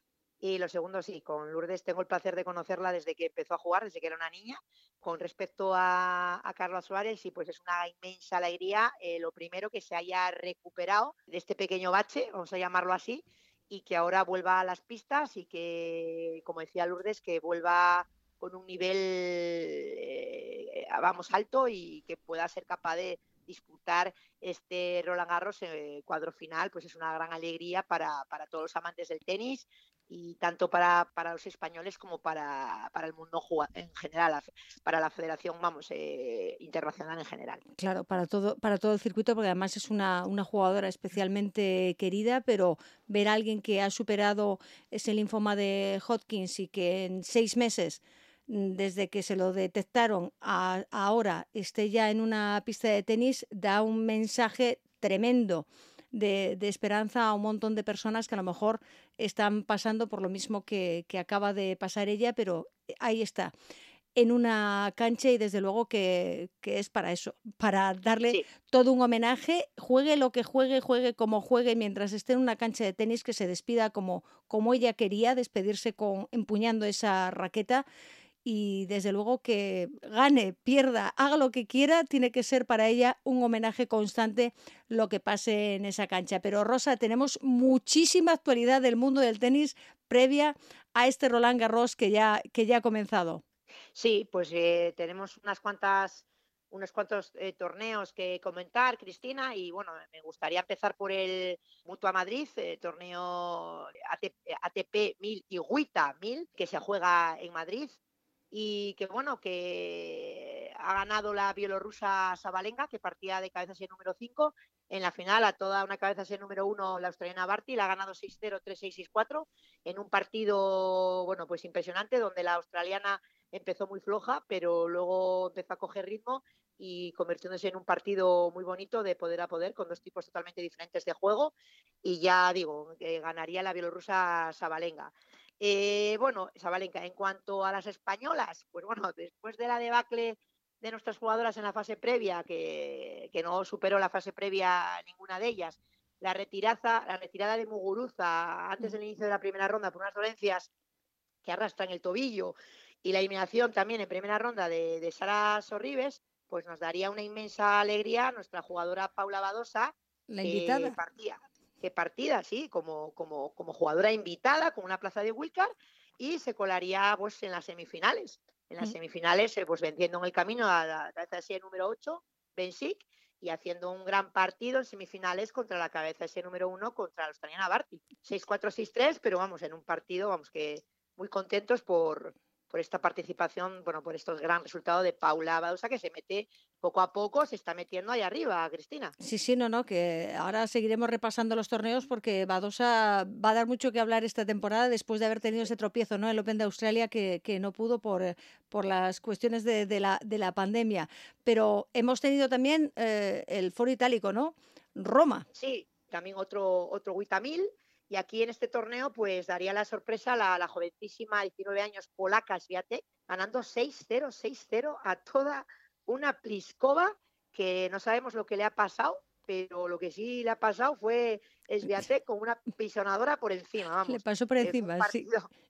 Y lo segundo, sí, con Lourdes tengo el placer de conocerla desde que empezó a jugar, desde que era una niña. Con respecto a, Carla Suárez, sí, pues es una inmensa alegría. Eh, lo primero, que se haya recuperado de este pequeño bache, vamos a llamarlo así, y que ahora vuelva a las pistas y que, como decía Lourdes, que vuelva con un nivel, eh, vamos, alto y que pueda ser capaz de disputar este Roland Garros eh, cuadro final, pues es una gran alegría para, para todos los amantes del tenis y tanto para, para los españoles como para, para el mundo en general, para la federación, vamos, eh, internacional en general. Claro, para todo, para todo el circuito, porque además es una, una jugadora especialmente querida, pero ver a alguien que ha superado ese linfoma de Hodgkins y que en seis meses mm, desde que se lo detectaron a, a ahora esté ya en una pista de tenis, da un mensaje tremendo de, esperanza a un montón de personas que a lo mejor están pasando por lo mismo que, que acaba de pasar ella, pero ahí está en una cancha y desde luego que, es para eso, para darle todo un homenaje, juegue lo que juegue, juegue como juegue, mientras esté en una cancha de tenis, que se despida como, como ella quería, despedirse con empuñando esa raqueta y desde luego que gane, pierda, haga lo que quiera, tiene que ser para ella un homenaje constante lo que pase en esa cancha. Pero Rosa, tenemos muchísima actualidad del mundo del tenis previa a este Roland Garros que ya, que ya ha comenzado. Sí, pues eh, tenemos unas cuantas unos cuantos eh, torneos que comentar, Cristina, y bueno, me gustaría empezar por el Mutua Madrid, eh, torneo ATP, 1000 y WITA 1000, que se juega en Madrid y que bueno, que ha ganado la bielorrusa Sabalenka, que partía de cabeza número 5, en la final a toda una cabeza número 1 la australiana Barty, la ha ganado 6-0, 3-6, 6-4, en un partido, bueno, pues impresionante, donde la australiana empezó muy floja, pero luego empezó a coger ritmo y convirtiéndose en un partido muy bonito de poder a poder con dos tipos totalmente diferentes de juego y ya digo, ganaría la bielorrusa Sabalenka. Eh, bueno, Sabalenka, en cuanto a las españolas, pues bueno, después de la debacle de nuestras jugadoras en la fase previa, que, que no superó la fase previa ninguna de ellas, la retirada, la retirada de Muguruza antes del inicio de la primera ronda por unas dolencias que arrastran el tobillo y la eliminación también en primera ronda de, de Sara Sorribes, pues nos daría una inmensa alegría a nuestra jugadora Paula Badosa, la invitada. Que partía, que partida, sí, como, como, como jugadora invitada con una plaza de wildcard y se colaría pues en las semifinales. En las mm. semifinales, eh, pues venciendo en el camino a la cabeza de serie número 8, Bensic, y haciendo un gran partido en semifinales contra la cabeza de serie número 1 contra la australiana Barty. 6-4, 6-3, pero vamos, en un partido, vamos, que muy contentos por, por esta participación, bueno, por estos gran resultados de Paula Badosa, que se mete poco a poco, se está metiendo ahí arriba, Cristina. Sí, sí, no, no, que ahora seguiremos repasando los torneos porque Badosa va a dar mucho que hablar esta temporada después de haber tenido ese tropiezo, ¿no? El Open de Australia que, que no pudo por, por las cuestiones de, de, la, de la pandemia. Pero hemos tenido también eh, el foro itálico, ¿no? Roma. Sí, también otro, otro Witamil y aquí en este torneo, pues daría la sorpresa la, la jovencísima, 19 años, polaca Sviatek, ganando 6-0, 6-0 a toda una Pliskova que no sabemos lo que le ha pasado, pero lo que sí le ha pasado fue Sviatek con una pisonadora por encima. Vamos. Le pasó por encima, sí.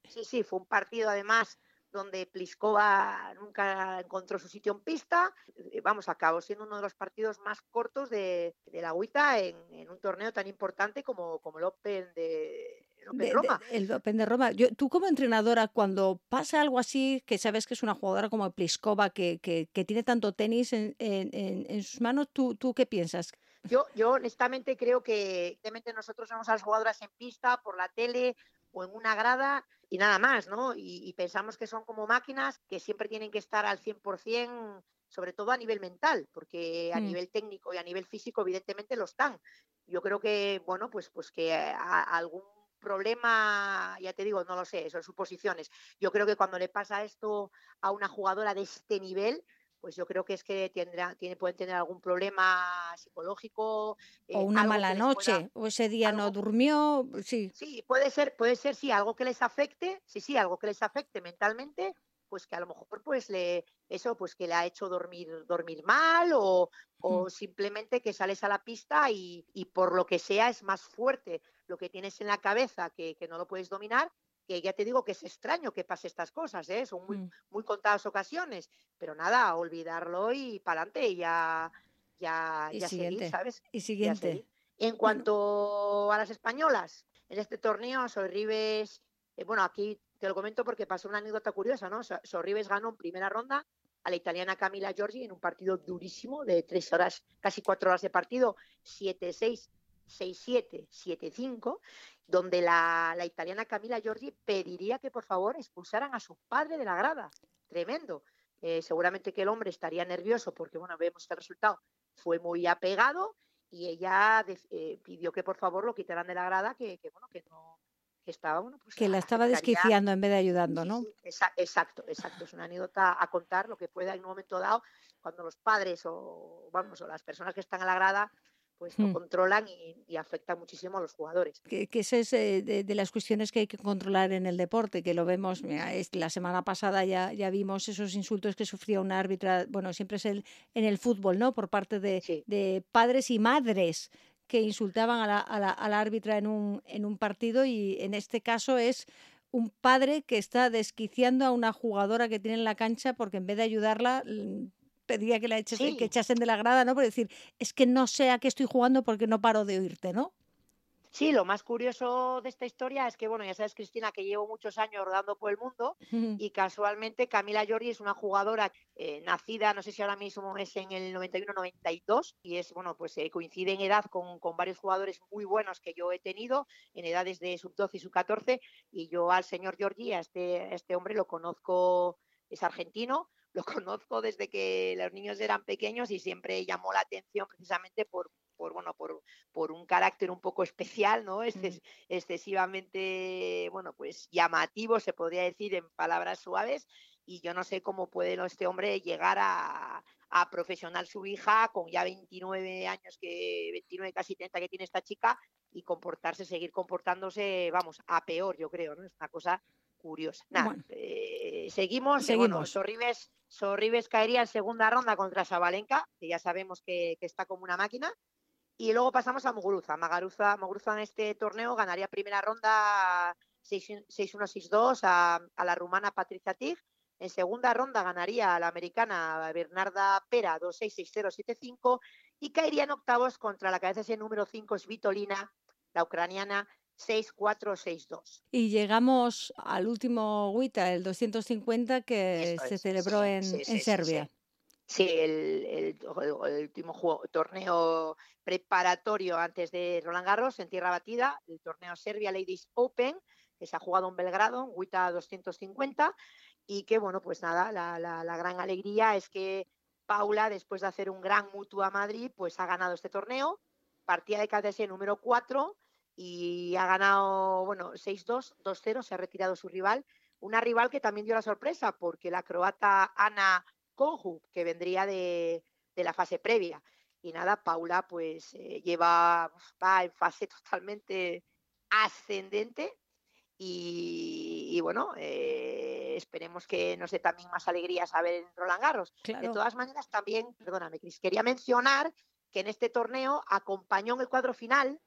Sí, sí, fue un partido además donde Pliskova nunca encontró su sitio en pista. Eh, vamos, acabó siendo uno de los partidos más cortos de, la agüita en, un torneo tan importante como, como el Open de, Roma. el Open de Roma. Yo, tú como entrenadora, cuando pasa algo así, que sabes que es una jugadora como Pliskova, que, que, tiene tanto tenis en, en, sus manos, ¿tú, ¿tú qué piensas? Yo, yo honestamente creo que nosotros vemos a las jugadoras en pista, por la tele o en una grada y nada más, ¿no? Y, pensamos que son como máquinas que siempre tienen que estar al 100%, sobre todo a nivel mental, porque a mm. nivel técnico y a nivel físico evidentemente lo están. Yo creo que, bueno, pues, pues que algún problema, ya te digo, no lo sé, son suposiciones. Yo creo que cuando le pasa esto a una jugadora de este nivel, pues yo creo que es que tendrá, tiene, pueden tener algún problema psicológico. Eh, o una mala noche, o ese día no durmió, sí. Sí, puede ser, puede ser, sí, algo que les afecte, sí, sí, algo que les afecte mentalmente, pues que a lo mejor pues le eso pues que le ha hecho dormir dormir mal o, o mm. simplemente que sales a la pista y, y, por lo que sea es más fuerte lo que tienes en la cabeza que, que no lo puedes dominar que ya te digo que es extraño que pase estas cosas, ¿eh? son muy, mm. muy contadas ocasiones, pero nada, olvidarlo y para adelante, ya, ya, ya seguir, ¿sabes? Y siguiente. En cuanto a las españolas, en este torneo, Sorribes, eh, bueno, aquí te lo comento porque pasó una anécdota curiosa, ¿no? Sorribes ganó en primera ronda a la italiana Camila Giorgi en un partido durísimo de tres horas, casi cuatro horas de partido, 7-6 6-7, 7-5, donde la, italiana Camila Giorgi pediría que por favor expulsaran a su padre de la grada. Tremendo. Eh, seguramente que el hombre estaría nervioso porque, bueno, vemos que el resultado fue muy apegado y ella eh, pidió que por favor lo quitaran de la grada, que, bueno, que no, que estaba bueno, pues que la estaba desquiciando en vez de ayudando, ¿no? exacto, exacto. Es una anécdota a contar lo que puede en un momento dado cuando los padres o vamos o las personas que están a la grada pues no Mm. controlan y, y afecta muchísimo a los jugadores. Que, que esa es eh, de, de las cuestiones que hay que controlar en el deporte, que lo vemos, mira, es- la semana pasada ya, ya vimos esos insultos que sufría una árbitra, bueno, siempre es el, en el fútbol, ¿no? Por parte de, Sí. de padres y madres que insultaban a la, a la- a la árbitra en un, en un partido y en este caso es un padre que está desquiciando a una jugadora que tiene en la cancha porque en vez de ayudarla pedía que la echasen, Sí. que echasen de la grada, ¿no? Por decir, es que no sé a qué estoy jugando porque no paro de oírte, ¿no? Sí, lo más curioso de esta historia es que, bueno, ya sabes, Cristina, que llevo muchos años rodando por el mundo y casualmente Camila Giorgi es una jugadora eh, nacida, no sé si ahora mismo es en el 91-92 y es, bueno, pues eh, coincide en edad con, con varios jugadores muy buenos que yo he tenido en edades de sub-12 y sub-14 y yo al señor Giorgi, a este, a este hombre lo conozco, es argentino, lo conozco desde que los niños eran pequeños y siempre llamó la atención precisamente por, por bueno, por, por un carácter un poco especial, ¿no? Exces- excesivamente, bueno, pues llamativo, se podría decir en palabras suaves, y yo no sé cómo puede este hombre llegar a, a profesional su hija con ya 29 años, que 29, casi 30 que tiene esta chica, y comportarse, seguir comportándose, vamos, a peor, yo creo, ¿no? Es una cosa curiosa. Nada, Bueno. eh, seguimos. eh, Bueno, Seguimos. Sorribes, Sorribes caería en segunda ronda contra Sabalenka, que ya sabemos que, que está como una máquina. Y luego pasamos a Muguruza. Magaruza, Muguruza en este torneo ganaría primera ronda 6-1, 6-2 a, a la rumana Patricia Tig. En segunda ronda ganaría a la americana Bernarda Pera 2-6, 6-0, 7-5. Y caería en octavos contra la cabeza ese número 5 Svitolina, la ucraniana 6-4, 6-2. Y llegamos al último WITA, el 250, que Eso se es, celebró sí, en, sí, en sí, Serbia. sí. El, el- último juego- torneo preparatorio antes de Roland Garros en tierra batida, el torneo Serbia Ladies Open, que se ha jugado en Belgrado, en WTA 250, y que, bueno, pues nada, la, la- la gran alegría es que Paula, después de hacer un gran mutuo a Madrid, pues ha ganado este torneo, partida de KTS número 4, y ha ganado, bueno, 6-2, 2-0, se ha retirado su rival, una rival que también dio la sorpresa, porque la croata Ana Konju, que vendría de, de la fase previa. Y nada, Paula pues eh, lleva, va en fase totalmente ascendente y, y bueno, eh, esperemos que nos dé también más alegrías a ver en Roland Garros. De todas maneras, también, perdóname, Cris, quería mencionar que en este torneo acompañó en el cuadro final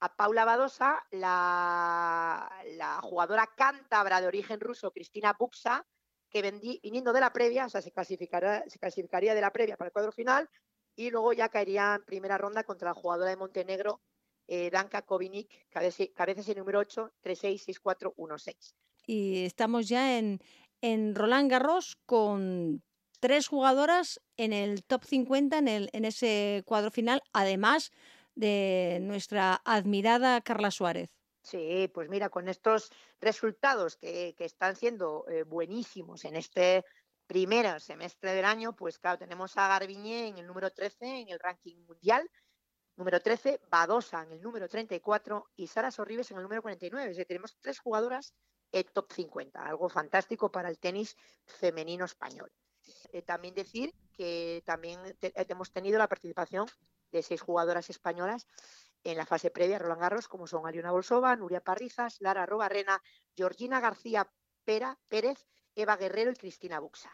a Paula Badosa, la, la jugadora cántabra de origen ruso, Cristina Buxa, que vendi- viniendo de la previa, o sea, se se clasificaría de la previa para el cuadro final y luego ya caería en primera ronda contra la jugadora de Montenegro, eh, Danka Kovinic, cabeza, ese número 8, 366416. Y estamos ya en, en Roland Garros con tres jugadoras en el top 50 en, el, en ese cuadro final, además de nuestra admirada Carla Suárez. Sí, pues mira, con estos resultados que, que están siendo eh, buenísimos en este primer semestre del año, pues claro, tenemos a Garbiñe en el número 13 en el ranking mundial, número 13, Badosa en el número 34 y Sara Sorribes en el número 49. Es decir, tenemos tres jugadoras eh, top 50, algo fantástico para el tenis femenino español. Eh, también decir que también hemos tenido la participación de seis jugadoras españolas en la fase previa Roland Garros, como son Aliona Bolsova, Nuria Parrizas, Lara Robarrena, Georgina García Pera, Pérez, Eva Guerrero y Cristina Buxa.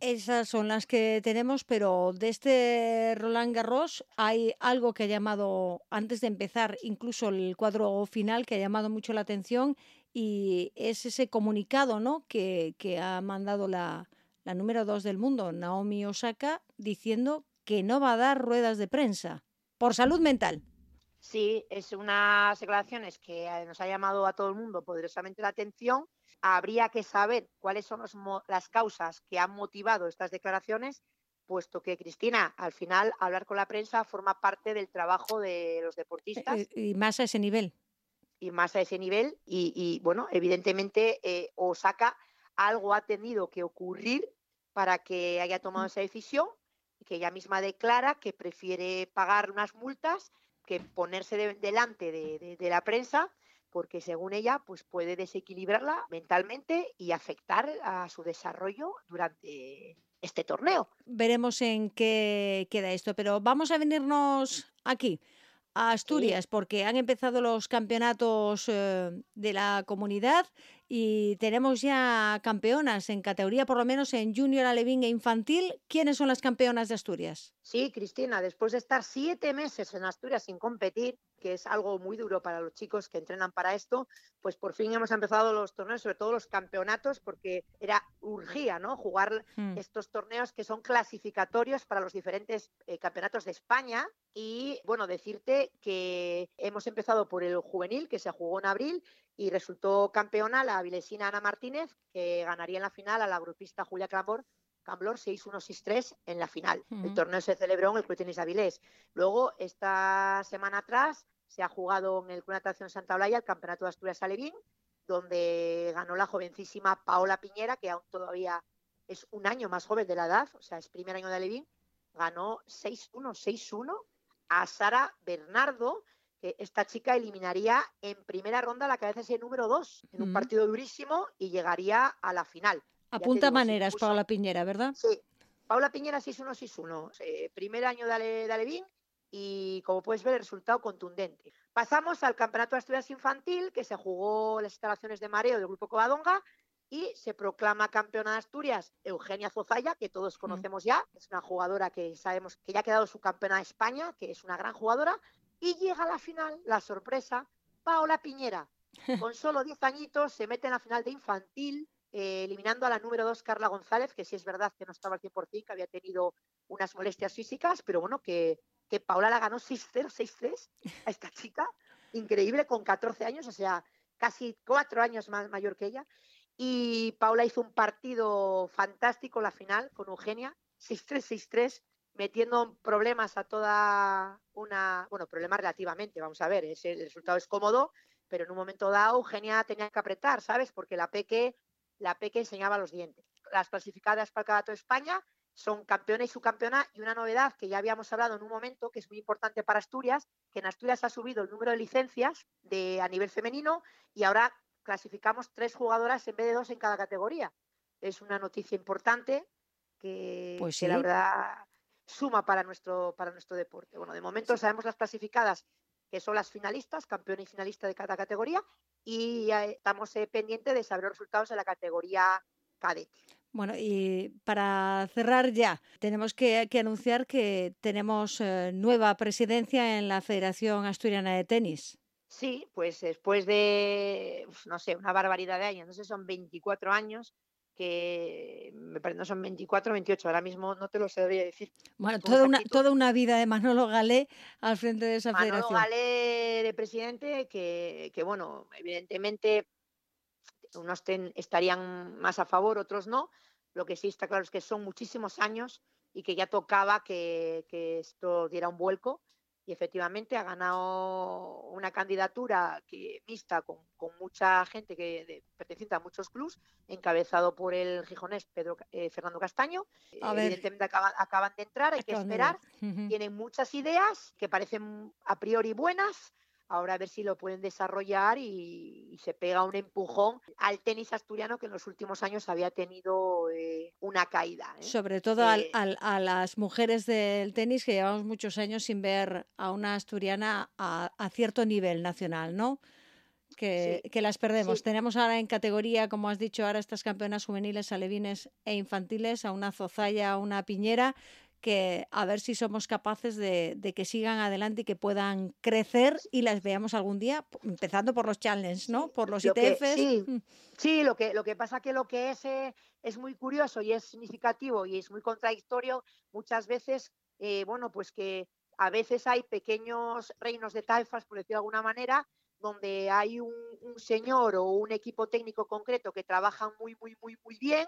Esas son las que tenemos, pero de este Roland Garros hay algo que ha llamado, antes de empezar incluso el cuadro final, que ha llamado mucho la atención y es ese comunicado ¿no? que, que ha mandado la, la número dos del mundo, Naomi Osaka, diciendo que no va a dar ruedas de prensa por salud mental. Sí, es unas declaraciones que eh, nos ha llamado a todo el mundo poderosamente la atención. Habría que saber cuáles son los las causas que han motivado estas declaraciones, puesto que, Cristina, al final hablar con la prensa forma parte del trabajo de los deportistas. Eh, Y más a ese nivel. y más a ese nivel. Y, y, bueno, evidentemente eh, Osaka algo ha tenido que ocurrir para que haya tomado esa decisión, que ella misma declara que prefiere pagar unas multas que ponerse de- delante de, de- de la prensa, porque según ella, pues puede desequilibrarla mentalmente y afectar a su desarrollo durante este torneo. Veremos en qué queda esto, pero vamos a venirnos aquí, a Asturias, porque han empezado los campeonatos eh, de la comunidad y tenemos ya campeonas en categoría, por lo menos en junior, alevín e infantil. ¿Quiénes son las campeonas de Asturias? Sí, Cristina, después de estar siete meses en Asturias sin competir, que es algo muy duro para los chicos que entrenan para esto, pues por fin hemos empezado los torneos, sobre todo los campeonatos, porque era urgía, ¿no? Jugar hmm. estos torneos que son clasificatorios para los diferentes eh, campeonatos de España. Y bueno, decirte que hemos empezado por el juvenil, que se jugó en abril, y resultó campeona la vilesina Ana Martínez, que ganaría en la final a la grupista Julia Clambor Camblor 6-1-6-3 en la final. El torneo se celebró en el Club Tenis Avilés. Luego, esta semana atrás, se ha jugado en el Club Natación Santa Blaya el Campeonato de Asturias Alevín, donde ganó la jovencísima Paola Piñera, que aún todavía es un año más joven de la edad, o sea, es primer año de Alevín, ganó 6-1, 6-1 a Sara Bernardo, que esta chica eliminaría en primera ronda la cabeza de número 2 en un partido durísimo y llegaría a la final. Apunta maneras, Paula Piñera, ¿verdad? Sí. Paula Piñera 6-1-6-1. Eh, primer año de Alevín y, como puedes ver, el resultado contundente. Pasamos al Campeonato de Asturias Infantil, que se jugó en las instalaciones de mareo del Grupo Covadonga y se proclama campeona de Asturias Eugenia Zozaya, que todos mm. conocemos ya. Es una jugadora que sabemos que ya ha quedado su campeona de España, que es una gran jugadora. Y llega a la final, la sorpresa, Paola Piñera. Con solo 10 añitos se mete en la final de infantil eh, eliminando a la número 2 Carla González, que sí es verdad que no estaba al 100%, que había tenido unas molestias físicas, pero bueno, que, que Paula la ganó 6-0, 6-3 a esta chica, increíble, con 14 años, o sea, casi cuatro años más mayor que ella. Y Paula hizo un partido fantástico la final con Eugenia, 6-3, 6-3, metiendo problemas a toda una, bueno, problemas relativamente, vamos a ver, el resultado es cómodo, pero en un momento dado Eugenia tenía que apretar, ¿sabes? Porque la Peque la Peque enseñaba los dientes. Las clasificadas para el Campeonato de España son campeona y subcampeona y una novedad que ya habíamos hablado en un momento que es muy importante para Asturias, que en Asturias ha subido el número de licencias de, a nivel femenino y ahora clasificamos tres jugadoras en vez de dos en cada categoría. Es una noticia importante que, pues la verdad suma para nuestro, para nuestro deporte. Bueno, de momento sabemos las clasificadas que son las finalistas, campeona y finalista de cada categoría, y estamos eh, pendientes de saber los resultados de la categoría cadete. Bueno, y para cerrar ya, tenemos que, anunciar que tenemos eh, nueva presidencia en la Federación Asturiana de Tenis. Sí, pues después de, no sé, una barbaridad de años, no sé, son 24 años que me parece no son 24 28, ahora mismo no te lo sabría decir. Bueno, toda una, toda una vida de Manolo Galé al frente de esa Manolo federación. Manolo Galé de presidente, que, que bueno, evidentemente unos estarían más a favor, otros no. Lo que sí está claro es que son muchísimos años y que ya tocaba que, que esto diera un vuelco y efectivamente ha ganado una candidatura que mixta con, mucha gente que de, perteneciente a muchos clubs, encabezado por el gijonés Pedro eh, Fernando Castaño. Evidentemente acaban, de entrar, hay que esperar. Tienen muchas ideas que parecen a priori buenas, ahora a ver si lo pueden desarrollar y, se pega un empujón al tenis asturiano que en los últimos años había tenido eh, una caída. ¿eh? Sobre todo eh, a las mujeres del tenis que llevamos muchos años sin ver a una asturiana a, cierto nivel nacional, ¿no? Que, las perdemos. Tenemos ahora en categoría, como has dicho, ahora estas campeonas juveniles, alevines e infantiles, a una Zozaya, a una Piñera, que a ver si somos capaces de, que sigan adelante y que puedan crecer y las veamos algún día, empezando por los challenges, ¿no? Por los ITFs. sí, sí, lo que, lo que pasa que lo que es eh, es muy curioso y es significativo y es muy contradictorio muchas veces, eh, bueno, pues que a veces hay pequeños reinos de taifas, por decirlo de alguna manera, donde hay un, un, señor o un equipo técnico concreto que trabajan muy, muy, muy, muy bien,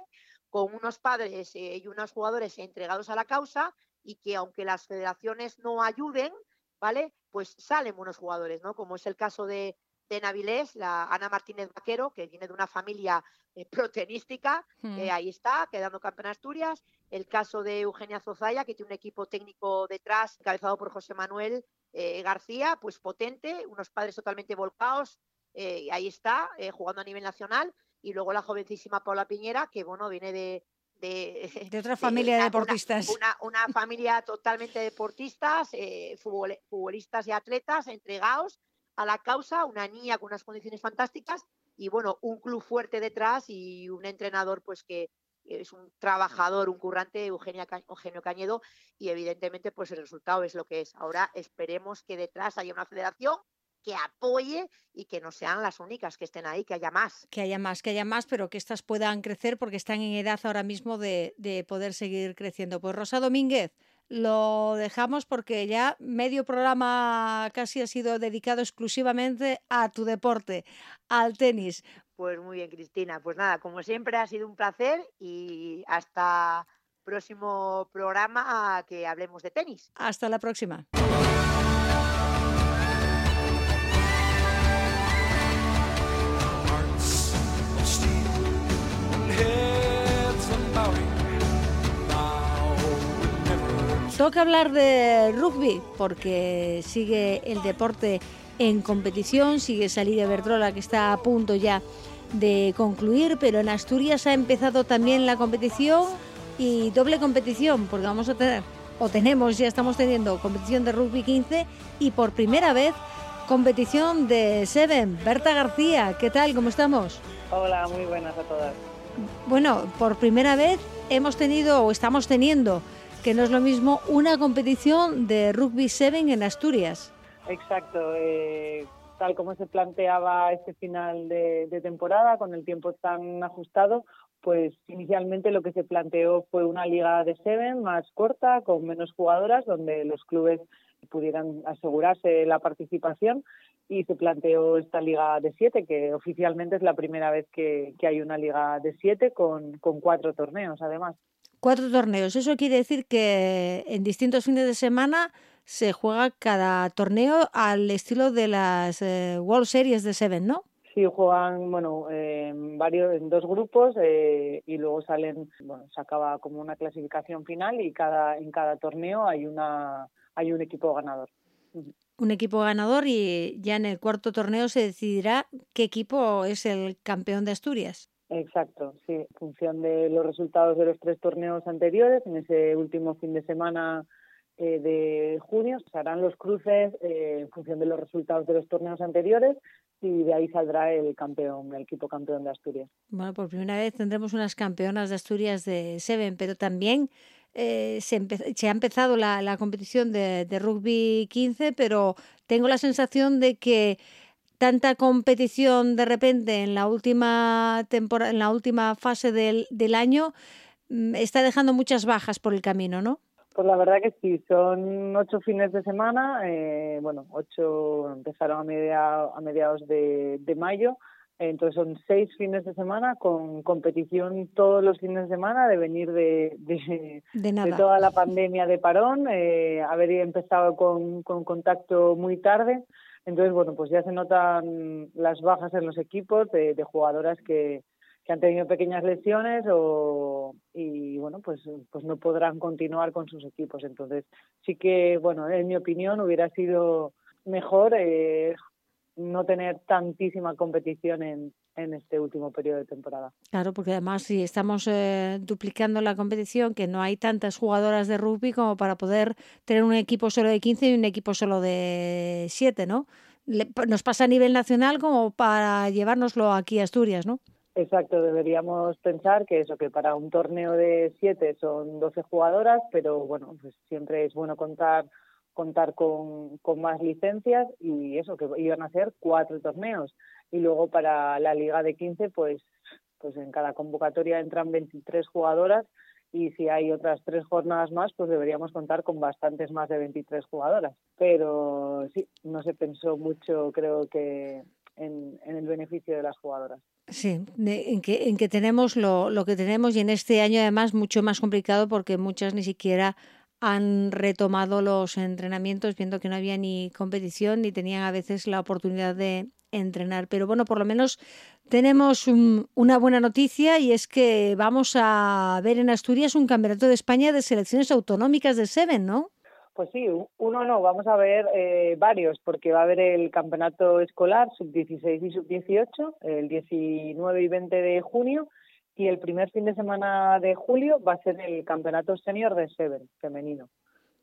con unos padres eh, y unos jugadores entregados a la causa y que aunque las federaciones no ayuden, ¿vale? Pues salen buenos jugadores, ¿no? Como es el caso de, de Navilés, la Ana Martínez Vaquero, que viene de una familia eh, protenística, que hmm. ahí está, quedando campeona Asturias. El caso de Eugenia Zozaya, que tiene un equipo técnico detrás, encabezado por José Manuel eh, García, pues potente, unos padres totalmente volcados, ahí está, jugando a nivel nacional y luego la jovencísima Paula Piñera, que bueno, viene de, de, de otra familia de, deportistas. Una, una, familia totalmente deportistas, eh, futbolistas y atletas entregados a la causa, una niña con unas condiciones fantásticas y bueno, un club fuerte detrás y un entrenador pues que es un trabajador, un currante, Eugenia Eugenio Cañedo, y evidentemente pues el resultado es lo que es. Ahora esperemos que detrás haya una federación que apoye y que no sean las únicas que estén ahí, que haya más. Que haya más, que haya más, pero que estas puedan crecer porque están en edad ahora mismo de, de poder seguir creciendo. Pues Rosa Domínguez, lo dejamos porque ya medio programa casi ha sido dedicado exclusivamente a tu deporte, al tenis. Pues muy bien, Cristina. Pues nada, como siempre ha sido un placer y hasta próximo programa que hablemos de tenis. Hasta la próxima. Toca hablar de rugby porque sigue el deporte en competición, sigue Salida Verdrola que está a punto ya de concluir, pero en Asturias ha empezado también la competición y doble competición porque vamos a tener o tenemos, ya estamos teniendo competición de rugby 15 y por primera vez competición de Seven. Berta García, ¿qué tal? ¿Cómo estamos? Hola, muy buenas a todas. Bueno, por primera vez hemos tenido o estamos teniendo que no es lo mismo una competición de rugby 7 en Asturias. Exacto, eh, tal como se planteaba este final de, temporada, con el tiempo tan ajustado, pues inicialmente lo que se planteó fue una liga de 7 más corta, con menos jugadoras, donde los clubes pudieran asegurarse la participación y se planteó esta liga de siete, que oficialmente es la primera vez que, hay una liga de siete con, con cuatro torneos, además. Cuatro torneos. Eso quiere decir que en distintos fines de semana se juega cada torneo al estilo de las eh, World Series de Seven, ¿no? Sí, juegan, bueno, en varios, en dos grupos eh, y luego salen, bueno, se acaba como una clasificación final y cada en cada torneo hay una hay un equipo ganador. Un equipo ganador y ya en el cuarto torneo se decidirá qué equipo es el campeón de Asturias. Exacto, sí, en función de los resultados de los tres torneos anteriores, en ese último fin de semana eh, de junio se harán los cruces eh, en función de los resultados de los torneos anteriores y de ahí saldrá el campeón, el equipo campeón de Asturias. Bueno, por primera vez tendremos unas campeonas de Asturias de Seven, pero también eh, se, se, ha empezado la, competición de, rugby 15, pero tengo la sensación de que tanta competición de repente en la última temporada, en la última fase del, del año mm, está dejando muchas bajas por el camino, ¿no? Pues la verdad que sí, son ocho fines de semana, eh, bueno, ocho empezaron a, media, a mediados de, de mayo, entonces son seis fines de semana con competición todos los fines de semana de venir de, de, de, toda la pandemia de parón, eh, haber empezado con, con contacto muy tarde. Entonces, bueno, pues ya se notan las bajas en los equipos de, jugadoras que, que, han tenido pequeñas lesiones o, y, bueno, pues, pues no podrán continuar con sus equipos. Entonces, sí que, bueno, en mi opinión hubiera sido mejor eh, no tener tantísima competición en, en este último periodo de temporada. Claro, porque además si estamos eh, duplicando la competición, que no hay tantas jugadoras de rugby como para poder tener un equipo solo de 15 y un equipo solo de 7, ¿no? nos pasa a nivel nacional como para llevárnoslo aquí a Asturias, ¿no? Exacto, deberíamos pensar que eso, que para un torneo de 7 son 12 jugadoras, pero bueno, pues siempre es bueno contar contar con, con más licencias y eso, que iban a ser cuatro torneos. Y luego para la liga de 15, pues, pues en cada convocatoria entran 23 jugadoras y si hay otras tres jornadas más, pues deberíamos contar con bastantes más de 23 jugadoras. Pero sí, no se pensó mucho, creo que, en, en el beneficio de las jugadoras. Sí, en que, en que tenemos lo, lo que tenemos y en este año además mucho más complicado porque muchas ni siquiera han retomado los entrenamientos viendo que no había ni competición ni tenían a veces la oportunidad de entrenar. Pero bueno, por lo menos tenemos una buena noticia y es que vamos a ver en Asturias un campeonato de España de selecciones autonómicas de Seven, ¿no? Pues sí, uno no, vamos a ver eh, varios, porque va a haber el campeonato escolar sub-16 y sub-18, el 19 y 20 de junio, y el primer fin de semana de julio va a ser el campeonato senior de Seven femenino.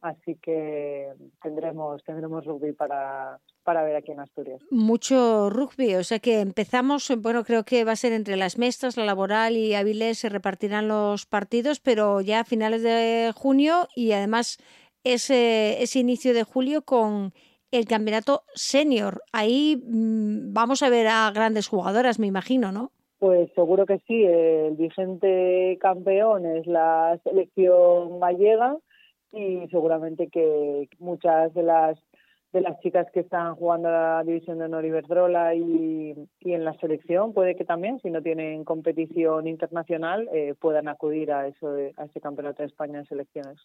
Así que tendremos tendremos rugby para, para ver aquí en Asturias. Mucho rugby, o sea que empezamos, bueno, creo que va a ser entre las mestras, la laboral y Avilés se repartirán los partidos, pero ya a finales de junio y además ese, ese inicio de julio con el campeonato senior. Ahí mm, vamos a ver a grandes jugadoras, me imagino, ¿no? Pues seguro que sí. El vigente campeón es la selección gallega y seguramente que muchas de las de las chicas que están jugando a la división de honor Iberdrola y, y en la selección puede que también si no tienen competición internacional eh, puedan acudir a eso a ese campeonato de España en selecciones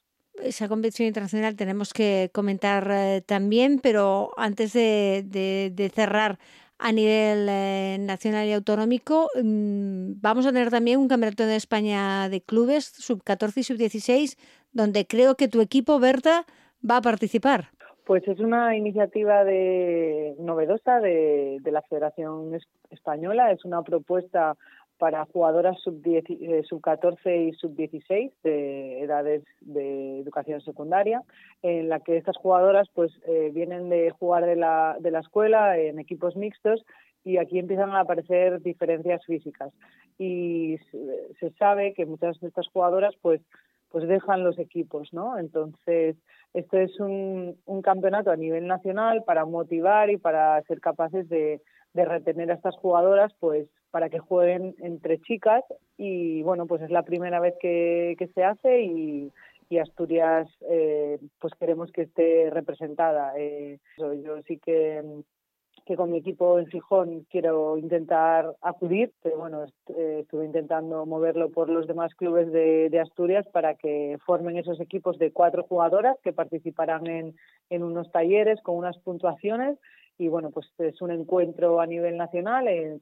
esa competición internacional tenemos que comentar eh, también pero antes de, de, de cerrar a nivel eh, nacional y autonómico. Mm, vamos a tener también un campeonato de España de clubes, sub 14 y sub 16, donde creo que tu equipo, Berta, va a participar. Pues es una iniciativa de, novedosa de, la Federación Española, es una propuesta para jugadoras sub, eh, sub 14 y sub 16 de edades de educación secundaria, en la que estas jugadoras pues eh, vienen de jugar de la, de la escuela en equipos mixtos y aquí empiezan a aparecer diferencias físicas y se sabe que muchas de estas jugadoras pues pues dejan los equipos, ¿no? Entonces, esto es un, un campeonato a nivel nacional para motivar y para ser capaces de, de retener a estas jugadoras, pues para que jueguen entre chicas y bueno, pues es la primera vez que, que se hace y, y Asturias eh, pues queremos que esté representada. Eh, yo sí que que con mi equipo en Gijón quiero intentar acudir, pero bueno, eh, estuve intentando moverlo por los demás clubes de, de, Asturias para que formen esos equipos de cuatro jugadoras que participarán en, en unos talleres con unas puntuaciones y bueno, pues es un encuentro a nivel nacional, eh,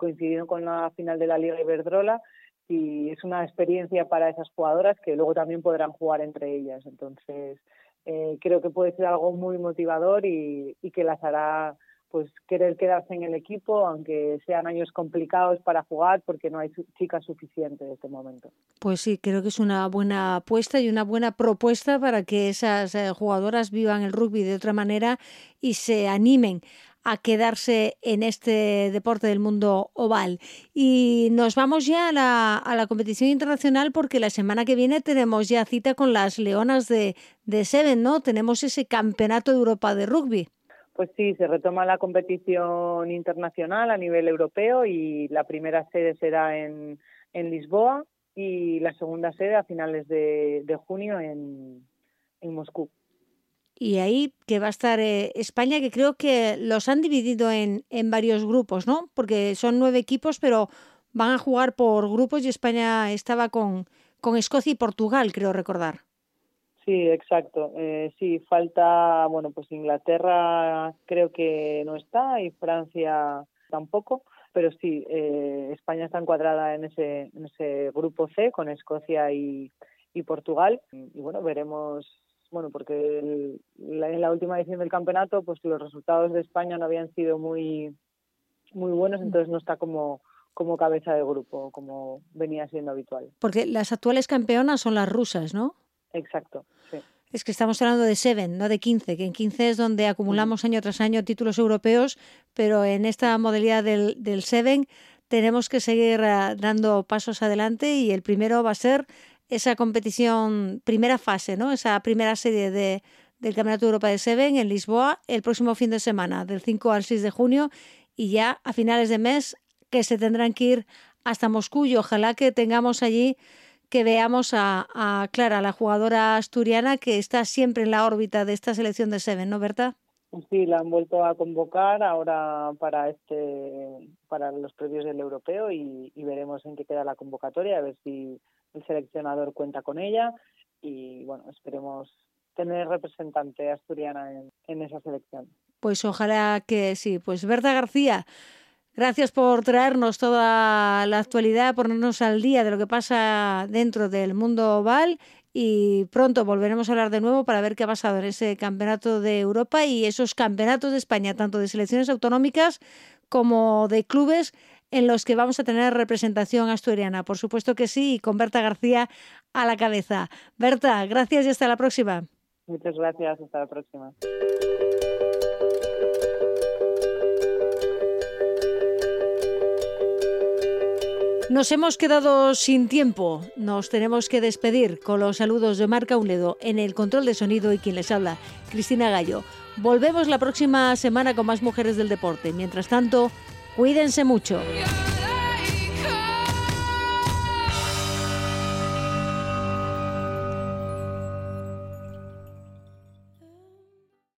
con la final de la Liga Iberdrola y es una experiencia para esas jugadoras que luego también podrán jugar entre ellas. Entonces, eh, creo que puede ser algo muy motivador y, y que las hará pues querer quedarse en el equipo, aunque sean años complicados para jugar, porque no hay chicas suficientes en este momento. Pues sí, creo que es una buena apuesta y una buena propuesta para que esas eh, jugadoras vivan el rugby de otra manera y se animen a quedarse en este deporte del mundo oval. Y nos vamos ya a la, a la competición internacional porque la semana que viene tenemos ya cita con las Leonas de, de Seven, ¿no? Tenemos ese campeonato de Europa de rugby. Pues sí, se retoma la competición internacional a nivel europeo y la primera sede será en, Lisboa y la segunda sede a finales de, junio en, en, Moscú. Y ahí que va a estar eh, España, que creo que los han dividido en, en varios grupos, ¿no? Porque son nueve equipos, pero van a jugar por grupos y España estaba con, con Escocia y Portugal, creo recordar. Sí, exacto. Eh, sí, falta, bueno, pues Inglaterra creo que no está y Francia tampoco, pero sí, eh, España está encuadrada en ese, en ese grupo C con Escocia y, Portugal. Y bueno, veremos, bueno, porque el, en la última edición del campeonato, pues los resultados de España no habían sido muy, muy buenos, entonces no está como como cabeza de grupo, como venía siendo habitual. Porque las actuales campeonas son las rusas, ¿no? Exacto, sí. Es que estamos hablando de Seven, no de 15, que en 15 es donde acumulamos año tras año títulos europeos, pero en esta modalidad del, del Seven tenemos que seguir uh, dando pasos adelante y el primero va a ser esa competición, primera fase, ¿no? esa primera serie de, del Campeonato de Europa de Seven en Lisboa el próximo fin de semana, del 5 al 6 de junio, y ya a finales de mes que se tendrán que ir hasta Moscú y ojalá que tengamos allí que veamos a, a, Clara, la jugadora asturiana que está siempre en la órbita de esta selección de Seven, ¿no, Berta? Sí, la han vuelto a convocar ahora para este para los previos del europeo y, y, veremos en qué queda la convocatoria, a ver si el seleccionador cuenta con ella y bueno, esperemos tener representante asturiana en, en esa selección. Pues ojalá que sí. Pues Berta García, Gracias por traernos toda la actualidad, ponernos al día de lo que pasa dentro del mundo oval y pronto volveremos a hablar de nuevo para ver qué ha pasado en ese campeonato de Europa y esos campeonatos de España, tanto de selecciones autonómicas como de clubes en los que vamos a tener representación asturiana. Por supuesto que sí, y con Berta García a la cabeza. Berta, gracias y hasta la próxima. Muchas gracias, hasta la próxima. Nos hemos quedado sin tiempo. Nos tenemos que despedir con los saludos de Marca Uledo en el control de sonido y quien les habla, Cristina Gallo. Volvemos la próxima semana con más mujeres del deporte. Mientras tanto, cuídense mucho.